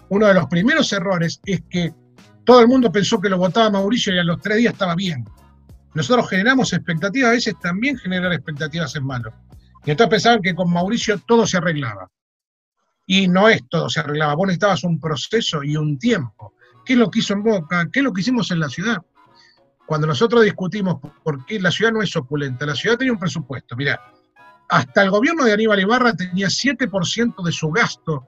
A: uno de los primeros errores es que todo el mundo pensó que lo votaba Mauricio y a los tres días estaba bien. Nosotros generamos expectativas, a veces también generar expectativas es malo. Y entonces pensaban que con Mauricio todo se arreglaba. Y no es todo se arreglaba. Vos necesitabas un proceso y un tiempo. ¿Qué es lo que hizo en Boca? ¿Qué es lo que hicimos en la ciudad? Cuando nosotros discutimos por qué la ciudad no es opulenta, la ciudad tenía un presupuesto. Mira, hasta el gobierno de Aníbal Ibarra tenía 7% de su gasto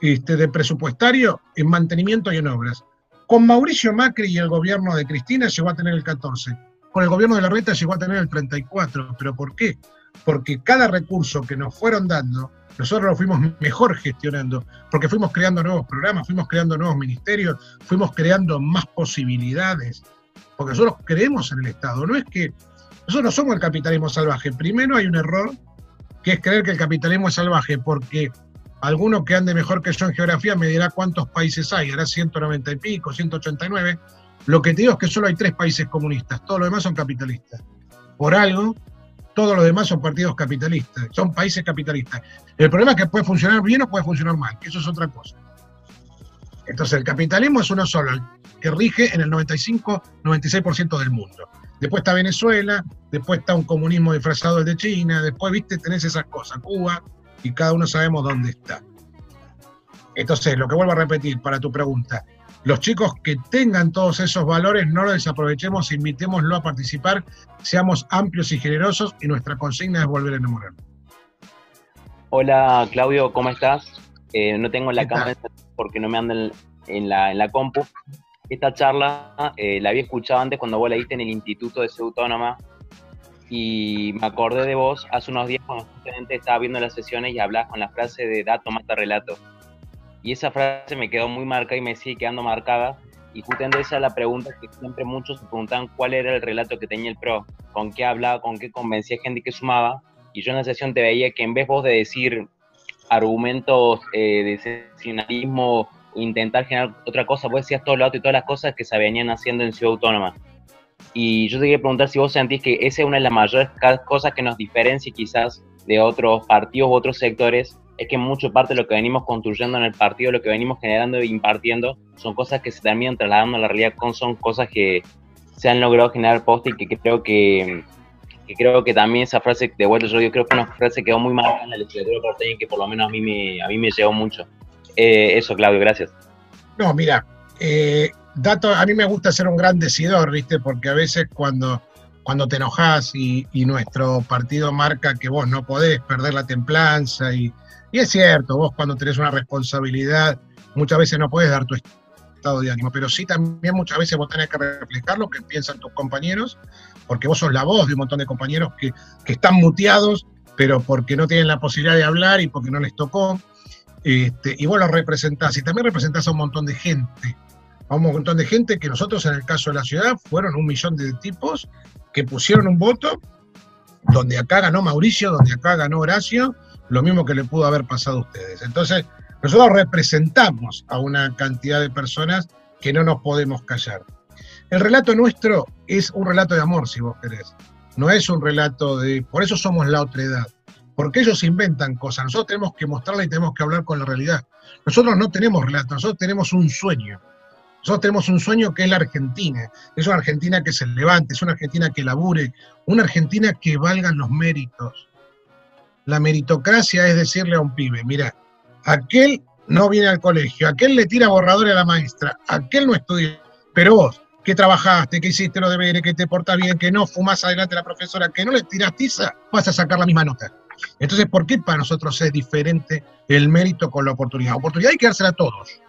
A: este, de presupuestario en mantenimiento y en obras. Con Mauricio Macri y el gobierno de Cristina llegó a tener el 14. Con el gobierno de la Reta llegó a tener el 34. ¿Pero por qué? Porque cada recurso que nos fueron dando, nosotros lo fuimos mejor gestionando, porque fuimos creando nuevos programas, fuimos creando nuevos ministerios, fuimos creando más posibilidades, porque nosotros creemos en el Estado. No es que nosotros no somos el capitalismo salvaje. Primero hay un error, que es creer que el capitalismo es salvaje, porque Alguno que ande mejor que yo en geografía me dirá cuántos países hay, hará 190 y pico, 189. Lo que te digo es que solo hay tres países comunistas, todos los demás son capitalistas. Por algo, todos los demás son partidos capitalistas, son países capitalistas. El problema es que puede funcionar bien o puede funcionar mal, eso es otra cosa. Entonces, el capitalismo es uno solo, el que rige en el 95-96% del mundo. Después está Venezuela, después está un comunismo disfrazado de China, después, viste, tenés esas cosas, Cuba, y cada uno sabemos dónde está. Entonces, lo que vuelvo a repetir para tu pregunta, los chicos que tengan todos esos valores, no los desaprovechemos, invitémoslo a participar, seamos amplios y generosos y nuestra consigna es volver a enamorar.
C: Hola Claudio, ¿cómo estás? Eh, no tengo la cámara porque no me andan en la, en la compu. Esta charla eh, la había escuchado antes cuando vos la diste en el Instituto de Ciudad Autónoma y me acordé de vos hace unos días cuando justamente estaba viendo las sesiones y hablabas con la frase de dato mata relato. Y esa frase me quedó muy marcada y me sigue quedando marcada. Y justamente esa es la pregunta que siempre muchos se preguntan cuál era el relato que tenía el PRO, con qué hablaba, con qué convencía gente que sumaba. Y yo en la sesión te veía que en vez vos de decir argumentos eh, de sensacionalismo intentar generar otra cosa, vos decías todo lo otro y todas las cosas que se venían haciendo en Ciudad Autónoma. Y yo te quería preguntar si vos sentís que esa es una de las mayores cosas que nos diferencia quizás de otros partidos u otros sectores, es que mucho parte de lo que venimos construyendo en el partido, lo que venimos generando e impartiendo, son cosas que se terminan trasladando a la realidad, son cosas que se han logrado generar post y que creo que, creo que también esa frase, de vuelta yo, creo que una frase quedó muy marcada en la legislatura porteña y que por lo menos a mí me, a mí me llegó mucho. Eh, eso, Claudio, gracias.
A: No, mira, eh, dato, a mí me gusta ser un gran decidor, ¿viste? Porque a veces cuando, cuando te enojas y, nuestro partido marca que vos no podés perder la templanza, y, y, es cierto, vos cuando tenés una responsabilidad, muchas veces no puedes dar tu estado de ánimo, pero sí también muchas veces vos tenés que reflejar lo que piensan tus compañeros, porque vos sos la voz de un montón de compañeros que, que están muteados, pero porque no tienen la posibilidad de hablar y porque no les tocó. Este, y vos los representás, y también representás a un montón de gente a un montón de gente que nosotros en el caso de la ciudad fueron un millón de tipos que pusieron un voto donde acá ganó Mauricio, donde acá ganó Horacio, lo mismo que le pudo haber pasado a ustedes. Entonces, nosotros representamos a una cantidad de personas que no nos podemos callar. El relato nuestro es un relato de amor, si vos querés. No es un relato de... Por eso somos la otra edad. Porque ellos inventan cosas. Nosotros tenemos que mostrarla y tenemos que hablar con la realidad. Nosotros no tenemos relato, nosotros tenemos un sueño. Nosotros tenemos un sueño que es la Argentina. Es una Argentina que se levante, es una Argentina que labure, una Argentina que valgan los méritos. La meritocracia es decirle a un pibe, mira, aquel no viene al colegio, aquel le tira borrador a la maestra, aquel no estudia, pero vos, que trabajaste, que hiciste los deberes, que te portas bien, que no fumas adelante a la profesora, que no le tiras tiza, vas a sacar la misma nota. Entonces, ¿por qué para nosotros es diferente el mérito con la oportunidad? Oportunidad hay que dársela a todos,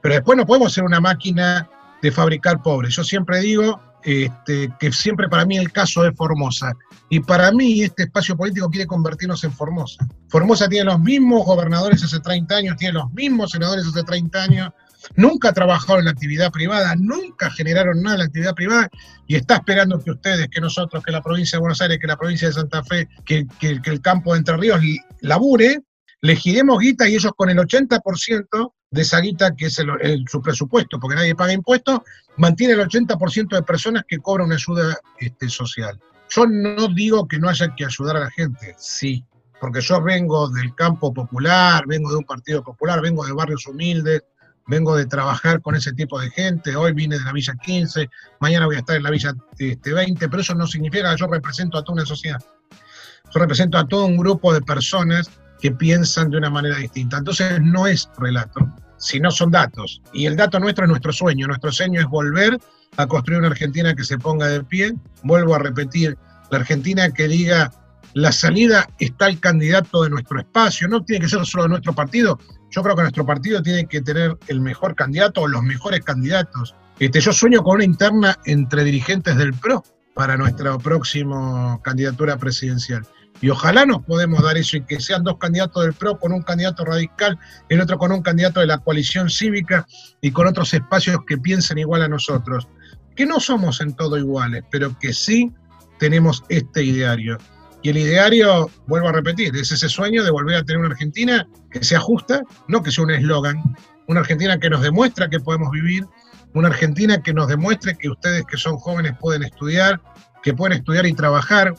A: pero después no podemos ser una máquina de fabricar pobres. Yo siempre digo este, que siempre para mí el caso es Formosa. Y para mí este espacio político quiere convertirnos en Formosa. Formosa tiene los mismos gobernadores hace 30 años, tiene los mismos senadores hace 30 años, nunca trabajaron en la actividad privada, nunca generaron nada en la actividad privada y está esperando que ustedes, que nosotros, que la provincia de Buenos Aires, que la provincia de Santa Fe, que, el campo de Entre Ríos labure, le giremos guita y ellos con el 80% de esa guita, que es su presupuesto, porque nadie paga impuestos, mantiene el 80% de personas que cobran una ayuda este, social. Yo no digo que no haya que ayudar a la gente, sí, porque yo vengo del campo popular, vengo de un partido popular, vengo de barrios humildes, vengo de trabajar con ese tipo de gente, hoy vine de la Villa 15, mañana voy a estar en la Villa este, 20, pero eso no significa que yo represento a toda una sociedad. Yo represento a todo un grupo de personas que piensan de una manera distinta. Entonces no es relato, sino son datos. Y el dato nuestro es nuestro sueño. Nuestro sueño es volver a construir una Argentina que se ponga de pie. Vuelvo a repetir, la Argentina que diga, la salida está el candidato de nuestro espacio, no tiene que ser solo de nuestro partido. Yo creo que nuestro partido tiene que tener el mejor candidato o los mejores candidatos. Este, yo sueño con una interna entre dirigentes del PRO para nuestra próxima candidatura presidencial. Y ojalá nos podemos dar eso y que sean dos candidatos del PRO con un candidato radical, el otro con un candidato de la coalición cívica y con otros espacios que piensen igual a nosotros. Que no somos en todo iguales, pero que sí tenemos este ideario. Y el ideario, vuelvo a repetir, es ese sueño de volver a tener una Argentina que sea justa, no que sea un eslogan, una Argentina que nos demuestra que podemos vivir, una Argentina que nos demuestre que ustedes que son jóvenes pueden estudiar, que pueden estudiar y trabajar,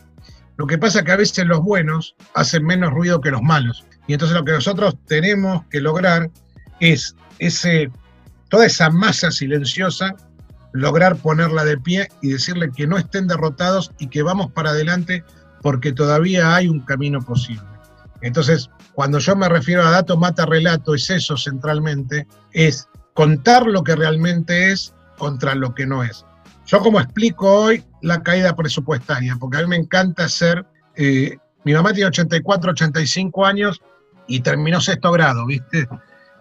A: lo que pasa es que a veces los buenos hacen menos ruido que los malos. Y entonces lo que nosotros tenemos que lograr es ese, toda esa masa silenciosa, lograr ponerla de pie y decirle que no estén derrotados y que vamos para adelante porque todavía hay un camino posible. Entonces, cuando yo me refiero a dato mata relato, es eso centralmente, es contar lo que realmente es contra lo que no es. Yo como explico hoy la caída presupuestaria, porque a mí me encanta hacer, eh, mi mamá tiene 84, 85 años y terminó sexto grado, ¿viste?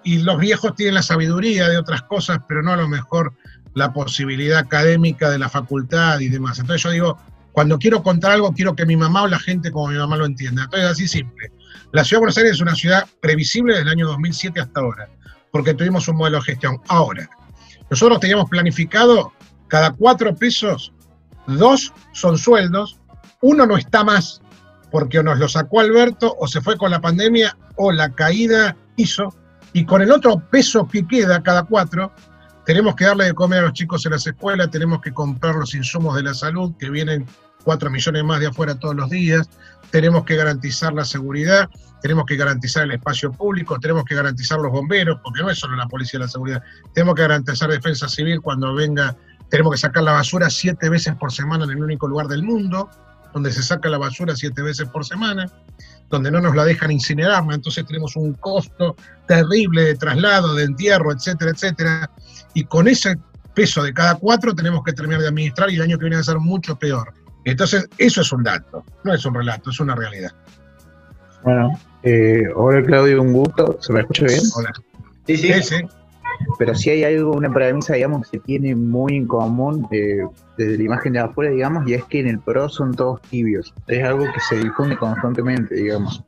A: Y los viejos tienen la sabiduría de otras cosas, pero no a lo mejor la posibilidad académica de la facultad y demás. Entonces yo digo, cuando quiero contar algo, quiero que mi mamá o la gente como mi mamá lo entienda. Entonces, así simple. La ciudad de Buenos Aires es una ciudad previsible desde el año 2007 hasta ahora, porque tuvimos un modelo de gestión. Ahora, nosotros teníamos planificado cada cuatro pesos, dos son sueldos, uno no está más porque o nos lo sacó Alberto o se fue con la pandemia o la caída hizo, y con el otro peso que queda cada cuatro, tenemos que darle de comer a los chicos en las escuelas, tenemos que comprar los insumos de la salud, que vienen cuatro millones más de afuera todos los días, tenemos que garantizar la seguridad, tenemos que garantizar el espacio público, tenemos que garantizar los bomberos, porque no es solo la policía de la seguridad, tenemos que garantizar defensa civil cuando venga tenemos que sacar la basura siete veces por semana en el único lugar del mundo, donde se saca la basura siete veces por semana, donde no nos la dejan incinerar, entonces tenemos un costo terrible de traslado, de entierro, etcétera, etcétera. Y con ese peso de cada cuatro tenemos que terminar de administrar y el año que viene va a ser mucho peor. Entonces, eso es un dato, no es un relato, es una realidad.
D: Bueno, eh, hola Claudio, un gusto. ¿Se me escucha bien?
A: Hola.
B: Sí, sí. sí, sí
D: pero si hay algo, una premisa, digamos, que se tiene muy en común desde la imagen de afuera, digamos, y es que en el PRO son todos tibios. Es algo que se difunde constantemente, digamos.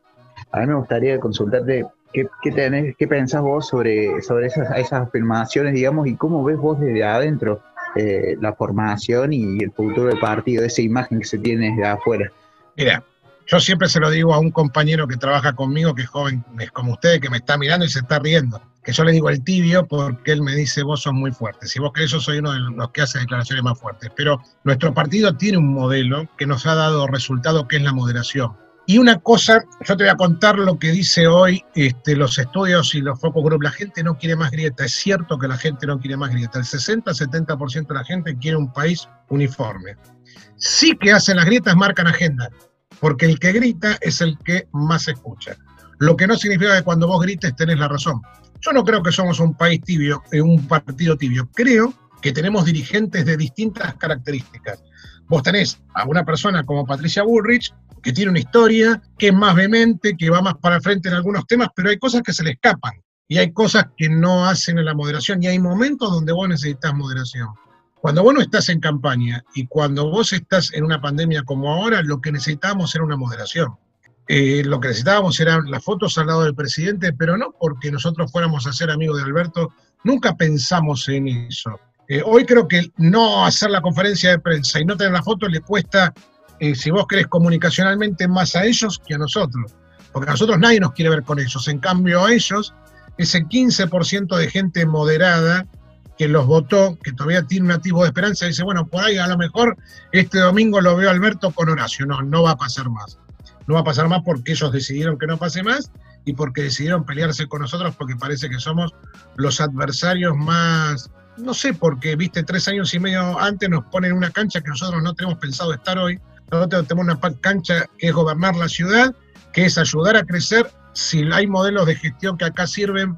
D: A mí me gustaría consultarte qué, qué, tenés, qué pensás vos sobre, sobre esas, esas afirmaciones, digamos, y cómo ves vos desde adentro eh, la formación y el futuro del partido, esa imagen que se tiene desde afuera.
A: Mira, yo siempre se lo digo a un compañero que trabaja conmigo, que es joven, es como usted, que me está mirando y se está riendo. Que yo le digo el tibio porque él me dice, vos sos muy fuerte. Si vos crees, yo soy uno de los que hace declaraciones más fuertes. Pero nuestro partido tiene un modelo que nos ha dado resultado, que es la moderación. Y una cosa, yo te voy a contar lo que dice hoy este, los estudios y los focus group. La gente no quiere más grieta. Es cierto que la gente no quiere más grieta. El 60-70% de la gente quiere un país uniforme. Sí que hacen las grietas, marcan agenda porque el que grita es el que más escucha. Lo que no significa que cuando vos grites tenés la razón. Yo no creo que somos un país tibio, eh, un partido tibio. Creo que tenemos dirigentes de distintas características. Vos tenés a una persona como Patricia Bullrich, que tiene una historia, que es más vehemente, que va más para el frente en algunos temas, pero hay cosas que se le escapan y hay cosas que no hacen en la moderación y hay momentos donde vos necesitas moderación. Cuando vos no estás en campaña y cuando vos estás en una pandemia como ahora, lo que necesitábamos era una moderación. Eh, lo que necesitábamos eran las fotos al lado del presidente, pero no porque nosotros fuéramos a ser amigos de Alberto, nunca pensamos en eso. Eh, hoy creo que no hacer la conferencia de prensa y no tener la foto le cuesta, eh, si vos querés, comunicacionalmente más a ellos que a nosotros. Porque a nosotros nadie nos quiere ver con ellos. En cambio, a ellos, ese 15% de gente moderada que los votó, que todavía tiene un activo de esperanza, dice, bueno, por ahí a lo mejor este domingo lo veo Alberto con Horacio. No, no va a pasar más. No va a pasar más porque ellos decidieron que no pase más y porque decidieron pelearse con nosotros porque parece que somos los adversarios más no sé, porque, viste, tres años y medio antes nos ponen una cancha que nosotros no tenemos pensado estar hoy. Nosotros tenemos una cancha que es gobernar la ciudad, que es ayudar a crecer. Si hay modelos de gestión que acá sirven,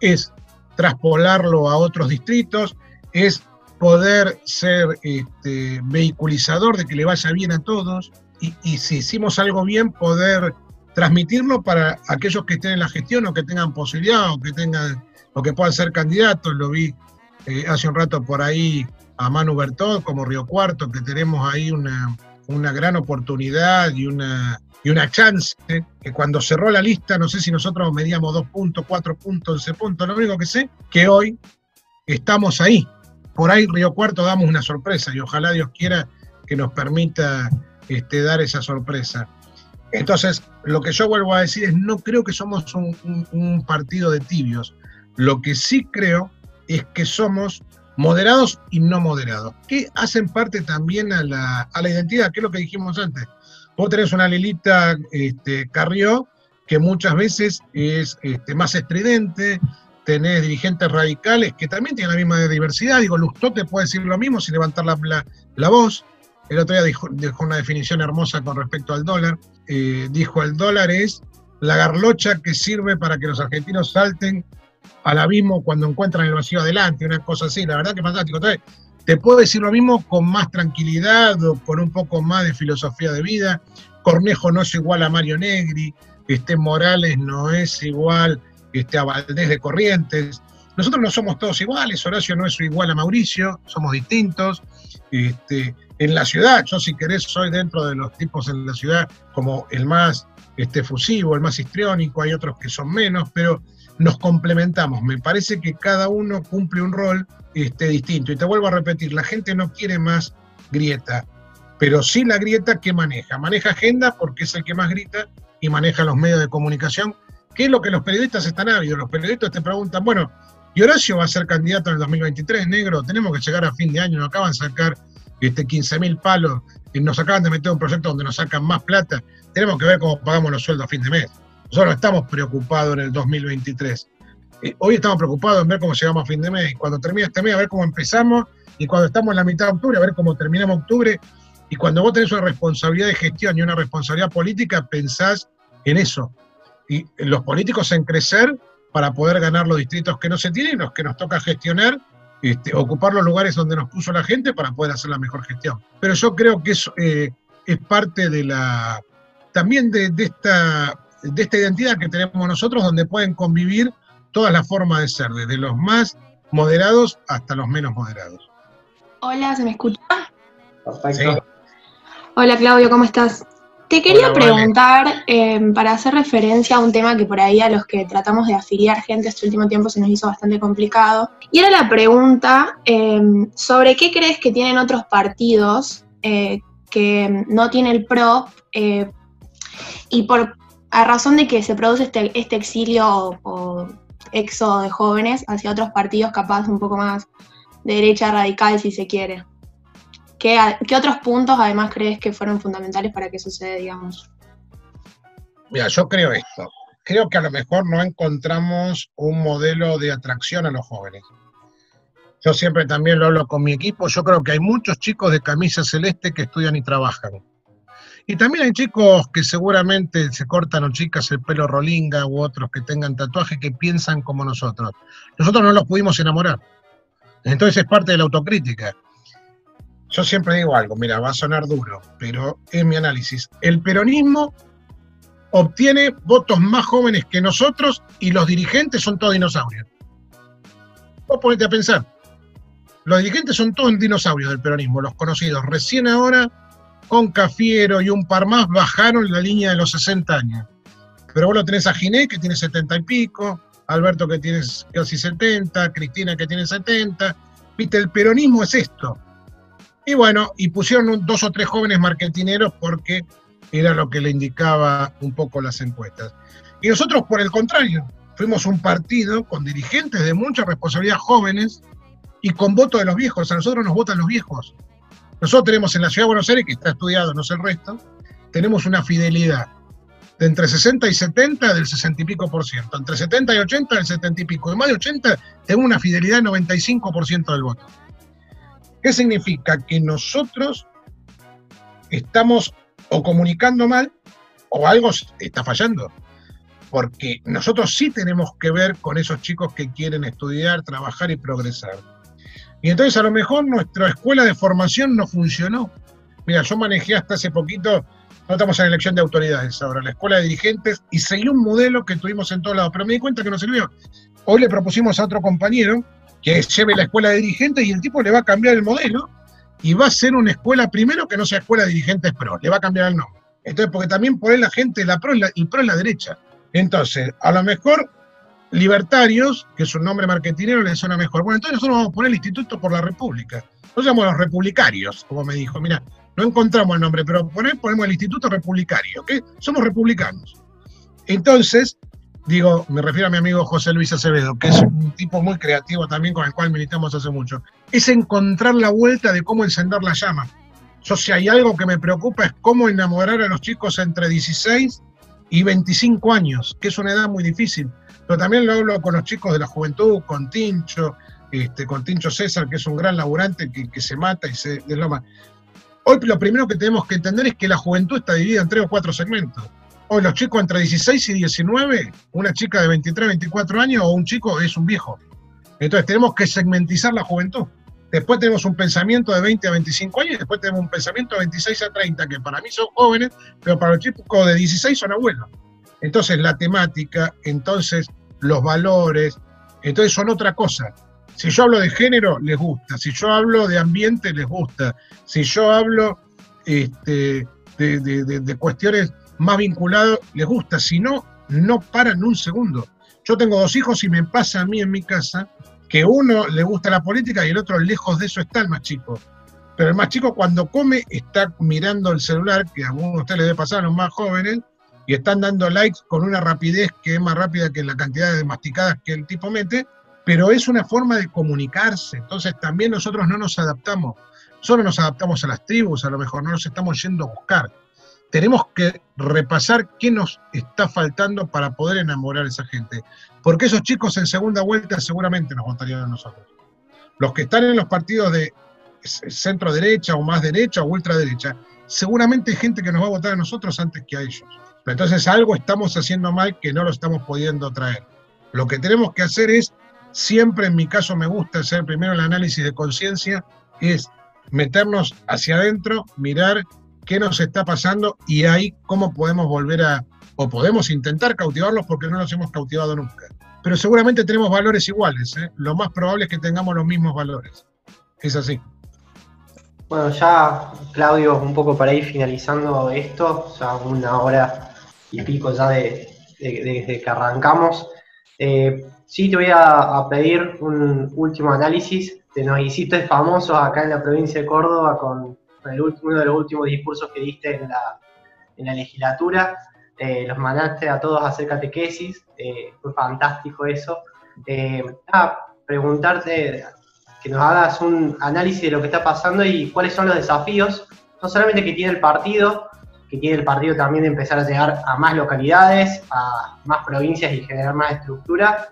A: es traspolarlo a otros distritos, es poder ser este, vehiculizador de que le vaya bien a todos y, si hicimos algo bien, poder transmitirlo para aquellos que estén en la gestión o que tengan posibilidad o que tengan o que puedan ser candidatos. Lo vi eh, hace un rato por ahí a Manu Bertot como Río Cuarto, que tenemos ahí una, una gran oportunidad y una, y una chance, que cuando cerró la lista, no sé si nosotros medíamos dos puntos, cuatro puntos, ese punto, lo único que sé, que hoy estamos ahí. Por ahí Río Cuarto damos una sorpresa y ojalá Dios quiera que nos permita este, dar esa sorpresa. Entonces, lo que yo vuelvo a decir es, no creo que somos un partido de tibios. Lo que sí creo es que somos moderados y no moderados, que hacen parte también a la, a la identidad, que es lo que dijimos antes. Vos tenés una Lilita este, Carrió, que muchas veces es este, más estridente, tenés dirigentes radicales que también tienen la misma diversidad, digo, Lustó te puede decir lo mismo sin levantar la, la, voz, el otro día dijo, una definición hermosa con respecto al dólar, eh, dijo el dólar es la garlocha que sirve para que los argentinos salten al abismo cuando encuentran el vacío adelante, una cosa así, la verdad que fantástico. Te puedo decir lo mismo con más tranquilidad o con un poco más de filosofía de vida. Cornejo no es igual a Mario Negri, este Morales no es igual este, a Valdés de Corrientes. Nosotros no somos todos iguales, Horacio no es igual a Mauricio, somos distintos. Este, en la ciudad, yo si querés soy dentro de los tipos en la ciudad como el más este, fusivo, el más histriónico, hay otros que son menos, pero nos complementamos. Me parece que cada uno cumple un rol este, distinto. Y te vuelvo a repetir, la gente no quiere más grieta, pero sí la grieta que maneja. Maneja agenda porque es el que más grita y maneja los medios de comunicación, que es lo que los periodistas están ávidos. Los periodistas te preguntan, bueno, ¿y Horacio va a ser candidato en el 2023, negro? Tenemos que llegar a fin de año, nos acaban de sacar este, 15 mil palos, y nos acaban de meter un proyecto donde nos sacan más plata. Tenemos que ver cómo pagamos los sueldos a fin de mes. Nosotros estamos preocupados en el 2023. Eh, hoy estamos preocupados en ver cómo llegamos a fin de mes. Cuando termina este mes, a ver cómo empezamos. Y cuando estamos en la mitad de octubre, a ver cómo terminamos octubre. Y cuando vos tenés una responsabilidad de gestión y una responsabilidad política, pensás en eso. Y los políticos en crecer para poder ganar los distritos que no se tienen y los que nos toca gestionar, este, ocupar los lugares donde nos puso la gente para poder hacer la mejor gestión. Pero yo creo que eso eh, es parte de la también de, de esta de esta identidad que tenemos nosotros, donde pueden convivir todas las formas de ser, desde los más moderados hasta los menos moderados.
E: Hola, ¿se me escucha? Perfecto. Hola Claudio, ¿cómo estás? Te quería preguntar, em, para hacer referencia a un tema que por ahí a los que tratamos de afiliar gente este último tiempo se nos hizo bastante complicado, y era la pregunta em, sobre qué crees que tienen otros partidos eh, que no tiene el PRO eh, y por a razón de que se produce este, este exilio o, éxodo de jóvenes hacia otros partidos capaz un poco más de derecha radical, si se quiere. ¿Qué, ¿Qué, otros puntos además crees que fueron fundamentales para que suceda, digamos?
A: Mira, yo creo esto. Creo que a lo mejor no encontramos un modelo de atracción a los jóvenes. Yo siempre también lo hablo con mi equipo. Yo creo que hay muchos chicos de camisa celeste que estudian y trabajan y también hay chicos que seguramente se cortan o chicas el pelo rolinga u otros que tengan tatuaje que piensan como nosotros. Nosotros no los pudimos enamorar. Entonces es parte de la autocrítica. Yo siempre digo algo, mira, va a sonar duro, pero es mi análisis. El peronismo obtiene votos más jóvenes que nosotros y los dirigentes son todos dinosaurios. Vos ponete a pensar. Los dirigentes son todos dinosaurios del peronismo, los conocidos. Recién ahora, con Cafiero y un par más, bajaron la línea de los 60 años. Pero vos lo tenés a Giné, que tiene 70 y pico, Alberto, que tiene casi 70, Cristina, que tiene 70. Viste, el peronismo es esto. Y bueno, y pusieron dos o tres jóvenes marketineros porque era lo que le indicaba un poco las encuestas. Y nosotros, por el contrario, fuimos un partido con dirigentes de mucha responsabilidad jóvenes y con voto de los viejos. A nosotros nos votan los viejos. Nosotros tenemos en la ciudad de Buenos Aires, que está estudiado, no sé el resto, tenemos una fidelidad de entre 60 y 70 del 60 y pico por ciento, entre 70 y 80 del 70 y pico, de más de 80 tenemos una fidelidad del 95 por ciento del voto. ¿Qué significa? Que nosotros estamos o comunicando mal o algo está fallando. Porque nosotros sí tenemos que ver con esos chicos que quieren estudiar, trabajar y progresar. Y entonces a lo mejor nuestra escuela de formación no funcionó. Mira, yo manejé hasta hace poquito, no estamos en elección de autoridades ahora, la escuela de dirigentes, y seguí un modelo que tuvimos en todos lados, pero me di cuenta que no sirvió. Hoy le propusimos a otro compañero que lleve la escuela de dirigentes y el tipo le va a cambiar el modelo y va a ser una escuela primero que no sea escuela de dirigentes pro, le va a cambiar el nombre. Entonces, porque también por la gente, la pro, la, el pro es la derecha. Entonces, a lo mejor libertarios, que es un nombre marketinero, le suena mejor. Bueno, entonces nosotros vamos a poner el Instituto por la República. Nosotros llamamos los republicarios, como me dijo. Mira, no encontramos el nombre, pero ponemos el Instituto Republicario, ¿ok? Somos republicanos. Entonces, digo, me refiero a mi amigo José Luis Acevedo, que es un tipo muy creativo también con el cual militamos hace mucho, es encontrar la vuelta de cómo encender la llama. Yo si hay algo que me preocupa es cómo enamorar a los chicos entre 16 y 25 años, que es una edad muy difícil. Pero también lo hablo con los chicos de la juventud, con Tincho, este, con Tincho César, que es un gran laburante que, que se mata y se desloma. Hoy lo primero que tenemos que entender es que la juventud está dividida en tres o cuatro segmentos hoy los chicos entre 16 y 19, una chica de 23, 24 años o un chico es un viejo. Entonces tenemos que segmentizar la juventud. Después tenemos un pensamiento de 20 a 25 años y después tenemos un pensamiento de 26 a 30, que para mí son jóvenes, pero para los chicos de 16 son abuelos. Entonces la temática, entonces los valores, entonces son otra cosa. Si yo hablo de género, les gusta. Si yo hablo de ambiente, les gusta. Si yo hablo este, de, de, de cuestiones más vinculado, les gusta, si no, no paran un segundo. Yo tengo dos hijos y me pasa a mí en mi casa que uno le gusta la política y el otro lejos de eso está el más chico. Pero el más chico cuando come está mirando el celular, que a algunos de ustedes les debe pasar a los más jóvenes, y están dando likes con una rapidez que es más rápida que la cantidad de masticadas que el tipo mete, pero es una forma de comunicarse. Entonces también nosotros no nos adaptamos. Solo nos adaptamos a las tribus, a lo mejor no nos estamos yendo a buscar tenemos que repasar qué nos está faltando para poder enamorar a esa gente. Porque esos chicos en segunda vuelta seguramente nos votarían a nosotros. Los que están en los partidos de centro derecha o más derecha o ultraderecha, seguramente hay gente que nos va a votar a nosotros antes que a ellos. Entonces algo estamos haciendo mal que no lo estamos pudiendo traer. Lo que tenemos que hacer es, siempre en mi caso me gusta hacer primero el análisis de conciencia, es meternos hacia adentro, mirar qué nos está pasando y ahí cómo podemos volver a, o podemos intentar cautivarlos porque no los hemos cautivado nunca. Pero seguramente tenemos valores iguales, ¿eh? lo más probable es que tengamos los mismos valores. Es así.
B: Bueno, ya Claudio, un poco para ir finalizando esto, ya una hora y pico ya de, desde que arrancamos. Eh, sí te voy a, pedir un último análisis. Te nos hiciste famosos acá en la provincia de Córdoba con uno de los últimos discursos que diste en la, en la legislatura. Eh, los mandaste a todos a hacer catequesis, eh, fue fantástico eso. Eh, preguntarte que nos hagas un análisis de lo que está pasando y cuáles son los desafíos, no solamente que tiene el partido, que tiene el partido también de empezar a llegar a más localidades, a más provincias y generar más estructura,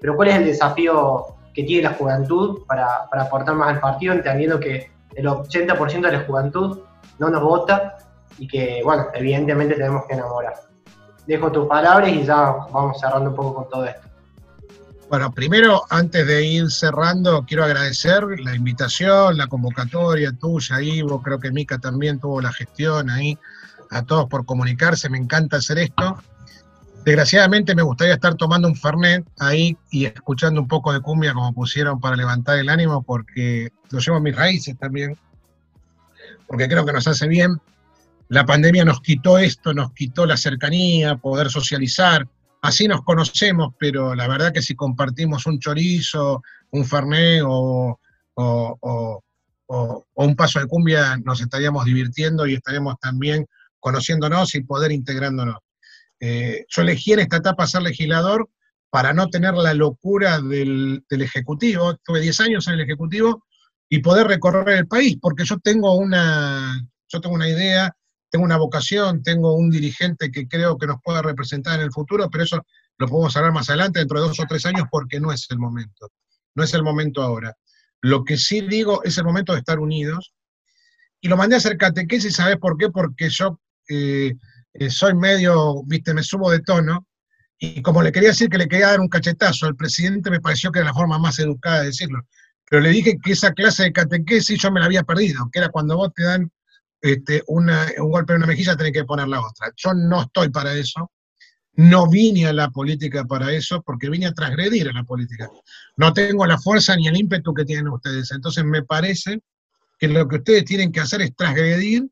B: pero cuál es el desafío que tiene la juventud para, para aportar más al partido, entendiendo que el 80% de la juventud no nos vota y que, bueno, evidentemente tenemos que enamorar. Dejo tus palabras y ya vamos cerrando un poco con todo esto.
A: Bueno, primero, antes de ir cerrando, quiero agradecer la invitación, la convocatoria tuya, Ivo, creo que Mica también tuvo la gestión ahí, a todos por comunicarse, me encanta hacer esto. Desgraciadamente me gustaría estar tomando un Fernet ahí y escuchando un poco de cumbia como pusieron para levantar el ánimo, porque lo llevo a mis raíces también, porque creo que nos hace bien. La pandemia nos quitó esto, nos quitó la cercanía, poder socializar, así nos conocemos, pero la verdad que si compartimos un chorizo, un fernet o, un paso de cumbia, nos estaríamos divirtiendo y estaríamos también conociéndonos y poder integrándonos. Eh, yo elegí en esta etapa ser legislador para no tener la locura del, Ejecutivo, tuve 10 años en el Ejecutivo, y poder recorrer el país, porque yo tengo una, yo tengo una idea tengo una vocación, tengo un dirigente que creo que nos pueda representar en el futuro, pero eso lo podemos hablar más adelante, dentro de dos o tres años, porque no es el momento. No es el momento ahora. Lo que sí digo es el momento de estar unidos. Y lo mandé a hacer catequesis, ¿sabes por qué? Porque yo eh, eh, soy medio, viste, me subo de tono. Y como le quería decir que le quería dar un cachetazo al presidente, me pareció que era la forma más educada de decirlo. Pero le dije que esa clase de catequesis yo me la había perdido, que era cuando vos te dan este, un golpe en una mejilla, tiene que poner la otra. Yo no estoy para eso, no vine a la política para eso, porque vine a transgredir a la política. No tengo la fuerza ni el ímpetu que tienen ustedes. Entonces me parece que lo que ustedes tienen que hacer es transgredir,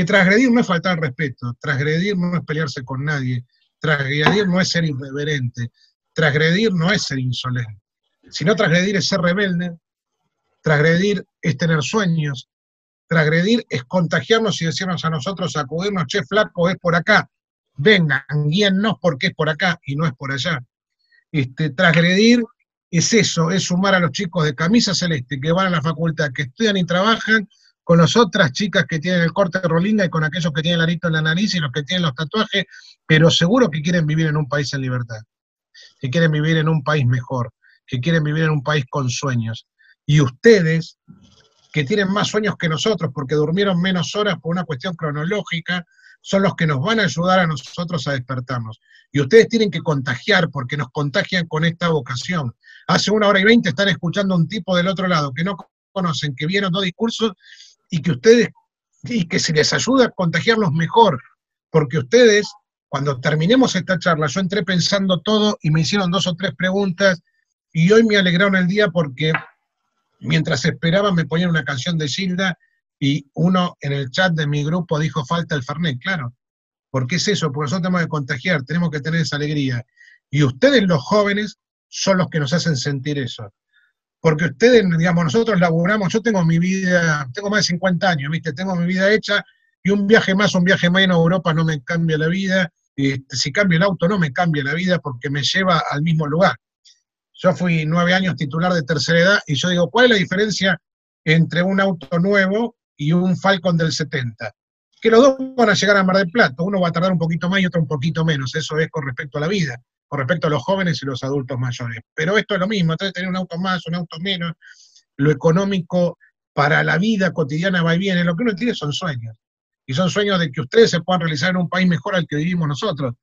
A: que transgredir no es faltar respeto, transgredir no es pelearse con nadie, transgredir no es ser irreverente, transgredir no es ser insolente, sino transgredir es ser rebelde, transgredir es tener sueños, Transgredir es contagiarnos y decirnos a nosotros, acudirnos, che, flaco, es por acá. Vengan, guíennos porque es por acá y no es por allá. Este, transgredir es eso, es sumar a los chicos de camisa celeste que van a la facultad, que estudian y trabajan, con las otras chicas que tienen el corte de rolinga y con aquellos que tienen el arito en la nariz y los que tienen los tatuajes, pero seguro que quieren vivir en un país en libertad, que quieren vivir en un país mejor, que quieren vivir en un país con sueños. Y ustedes, que tienen más sueños que nosotros porque durmieron menos horas por una cuestión cronológica, son los que nos van a ayudar a nosotros a despertarnos. Y ustedes tienen que contagiar porque nos contagian con esta vocación. Hace una hora y veinte están escuchando a un tipo del otro lado que no conocen, que vieron dos discursos y que ustedes, y que se les ayuda a contagiarlos mejor, porque ustedes, cuando terminemos esta charla, yo entré pensando todo y me hicieron dos o tres preguntas y hoy me alegraron el día porque Mientras esperaban me ponían una canción de Gilda y uno en el chat de mi grupo dijo falta el Fernet, claro. ¿Por qué es eso? Porque nosotros tenemos que contagiar, tenemos que tener esa alegría. Y ustedes los jóvenes son los que nos hacen sentir eso. Porque ustedes, digamos, nosotros laburamos, yo tengo mi vida, tengo más de 50 años, ¿viste? Tengo mi vida hecha y un viaje más, un viaje menos a Europa no me cambia la vida. Y este, si cambio el auto no me cambia la vida porque me lleva al mismo lugar. Yo fui nueve años titular de tercera edad y yo digo, ¿cuál es la diferencia entre un auto nuevo y un Falcon del 70? Que los dos van a llegar a Mar del Plata, uno va a tardar un poquito más y otro un poquito menos, eso es con respecto a la vida, con respecto a los jóvenes y los adultos mayores. Pero esto es lo mismo, entonces tener un auto más, un auto menos, lo económico para la vida cotidiana va y viene, lo que uno tiene son sueños. Y son sueños de que ustedes se puedan realizar en un país mejor al que vivimos nosotros.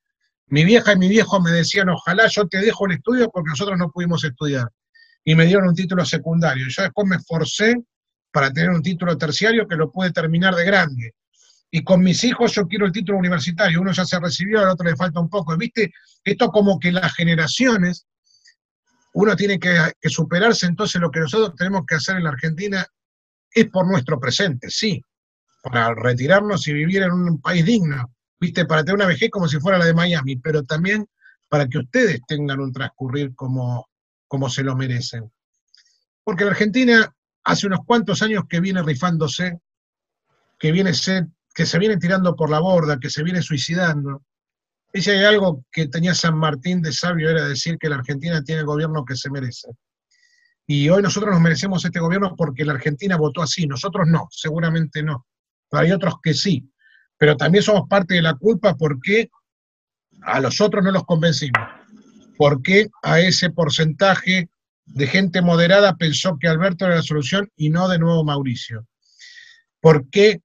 A: Mi vieja y mi viejo me decían, ojalá yo te dejo el estudio porque nosotros no pudimos estudiar. Y me dieron un título secundario. Yo después me esforcé para tener un título terciario que lo pude terminar de grande. Y con mis hijos yo quiero el título universitario. Uno ya se recibió, al otro le falta un poco. ¿Viste? Esto como que las generaciones, uno tiene que, que superarse. Entonces lo que nosotros tenemos que hacer en la Argentina es por nuestro presente, sí, para retirarnos y vivir en un país digno viste, para tener una vejez como si fuera la de Miami, pero también para que ustedes tengan un transcurrir como, como se lo merecen. Porque la Argentina hace unos cuantos años que viene rifándose, que, viene que se viene tirando por la borda, que se viene suicidando. Y si hay algo que tenía San Martín de sabio era decir que la Argentina tiene el gobierno que se merece. Y hoy nosotros nos merecemos este gobierno porque la Argentina votó así, nosotros no, seguramente no. Pero hay otros que sí pero también somos parte de la culpa porque a los otros no los convencimos, porque a ese porcentaje de gente moderada pensó que Alberto era la solución y no de nuevo Mauricio, porque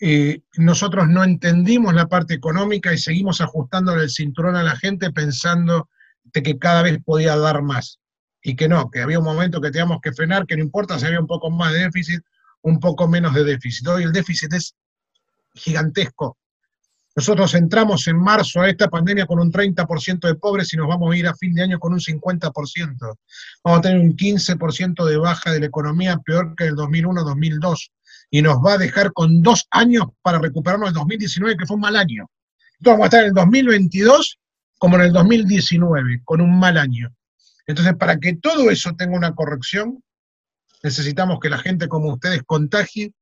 A: eh, nosotros no entendimos la parte económica y seguimos ajustándole el cinturón a la gente pensando de que cada vez podía dar más y que no, que había un momento que teníamos que frenar, que no importa si había un poco más de déficit, un poco menos de déficit. Hoy el déficit es gigantesco. Nosotros entramos en marzo a esta pandemia con un 30% de pobres y nos vamos a ir a fin de año con un 50%. Vamos a tener un 15% de baja de la economía, peor que el 2001-2002. Y nos va a dejar con dos años para recuperarnos el 2019, que fue un mal año. Entonces vamos a estar en el 2022 como en el 2019, con un mal año. Entonces, para que todo eso tenga una corrección, necesitamos que la gente como ustedes contagie,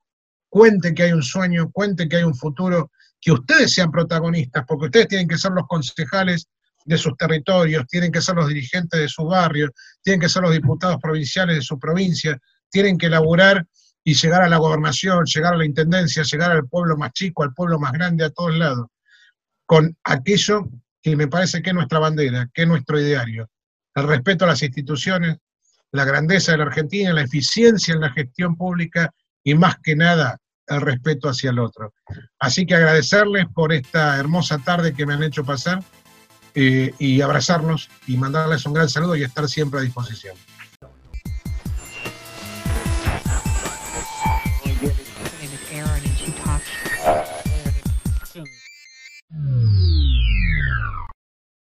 A: cuente que hay un sueño, cuente que hay un futuro, que ustedes sean protagonistas, porque ustedes tienen que ser los concejales de sus territorios, tienen que ser los dirigentes de su barrio, tienen que ser los diputados provinciales de su provincia, tienen que elaborar y llegar a la gobernación, llegar a la intendencia, llegar al pueblo más chico, al pueblo más grande, a todos lados, con aquello que me parece que es nuestra bandera, que es nuestro ideario, el respeto a las instituciones, la grandeza de la Argentina, la eficiencia en la gestión pública y más que nada el respeto hacia el otro. Así que agradecerles por esta hermosa tarde que me han hecho pasar eh, y abrazarnos y mandarles un gran saludo y estar siempre a disposición.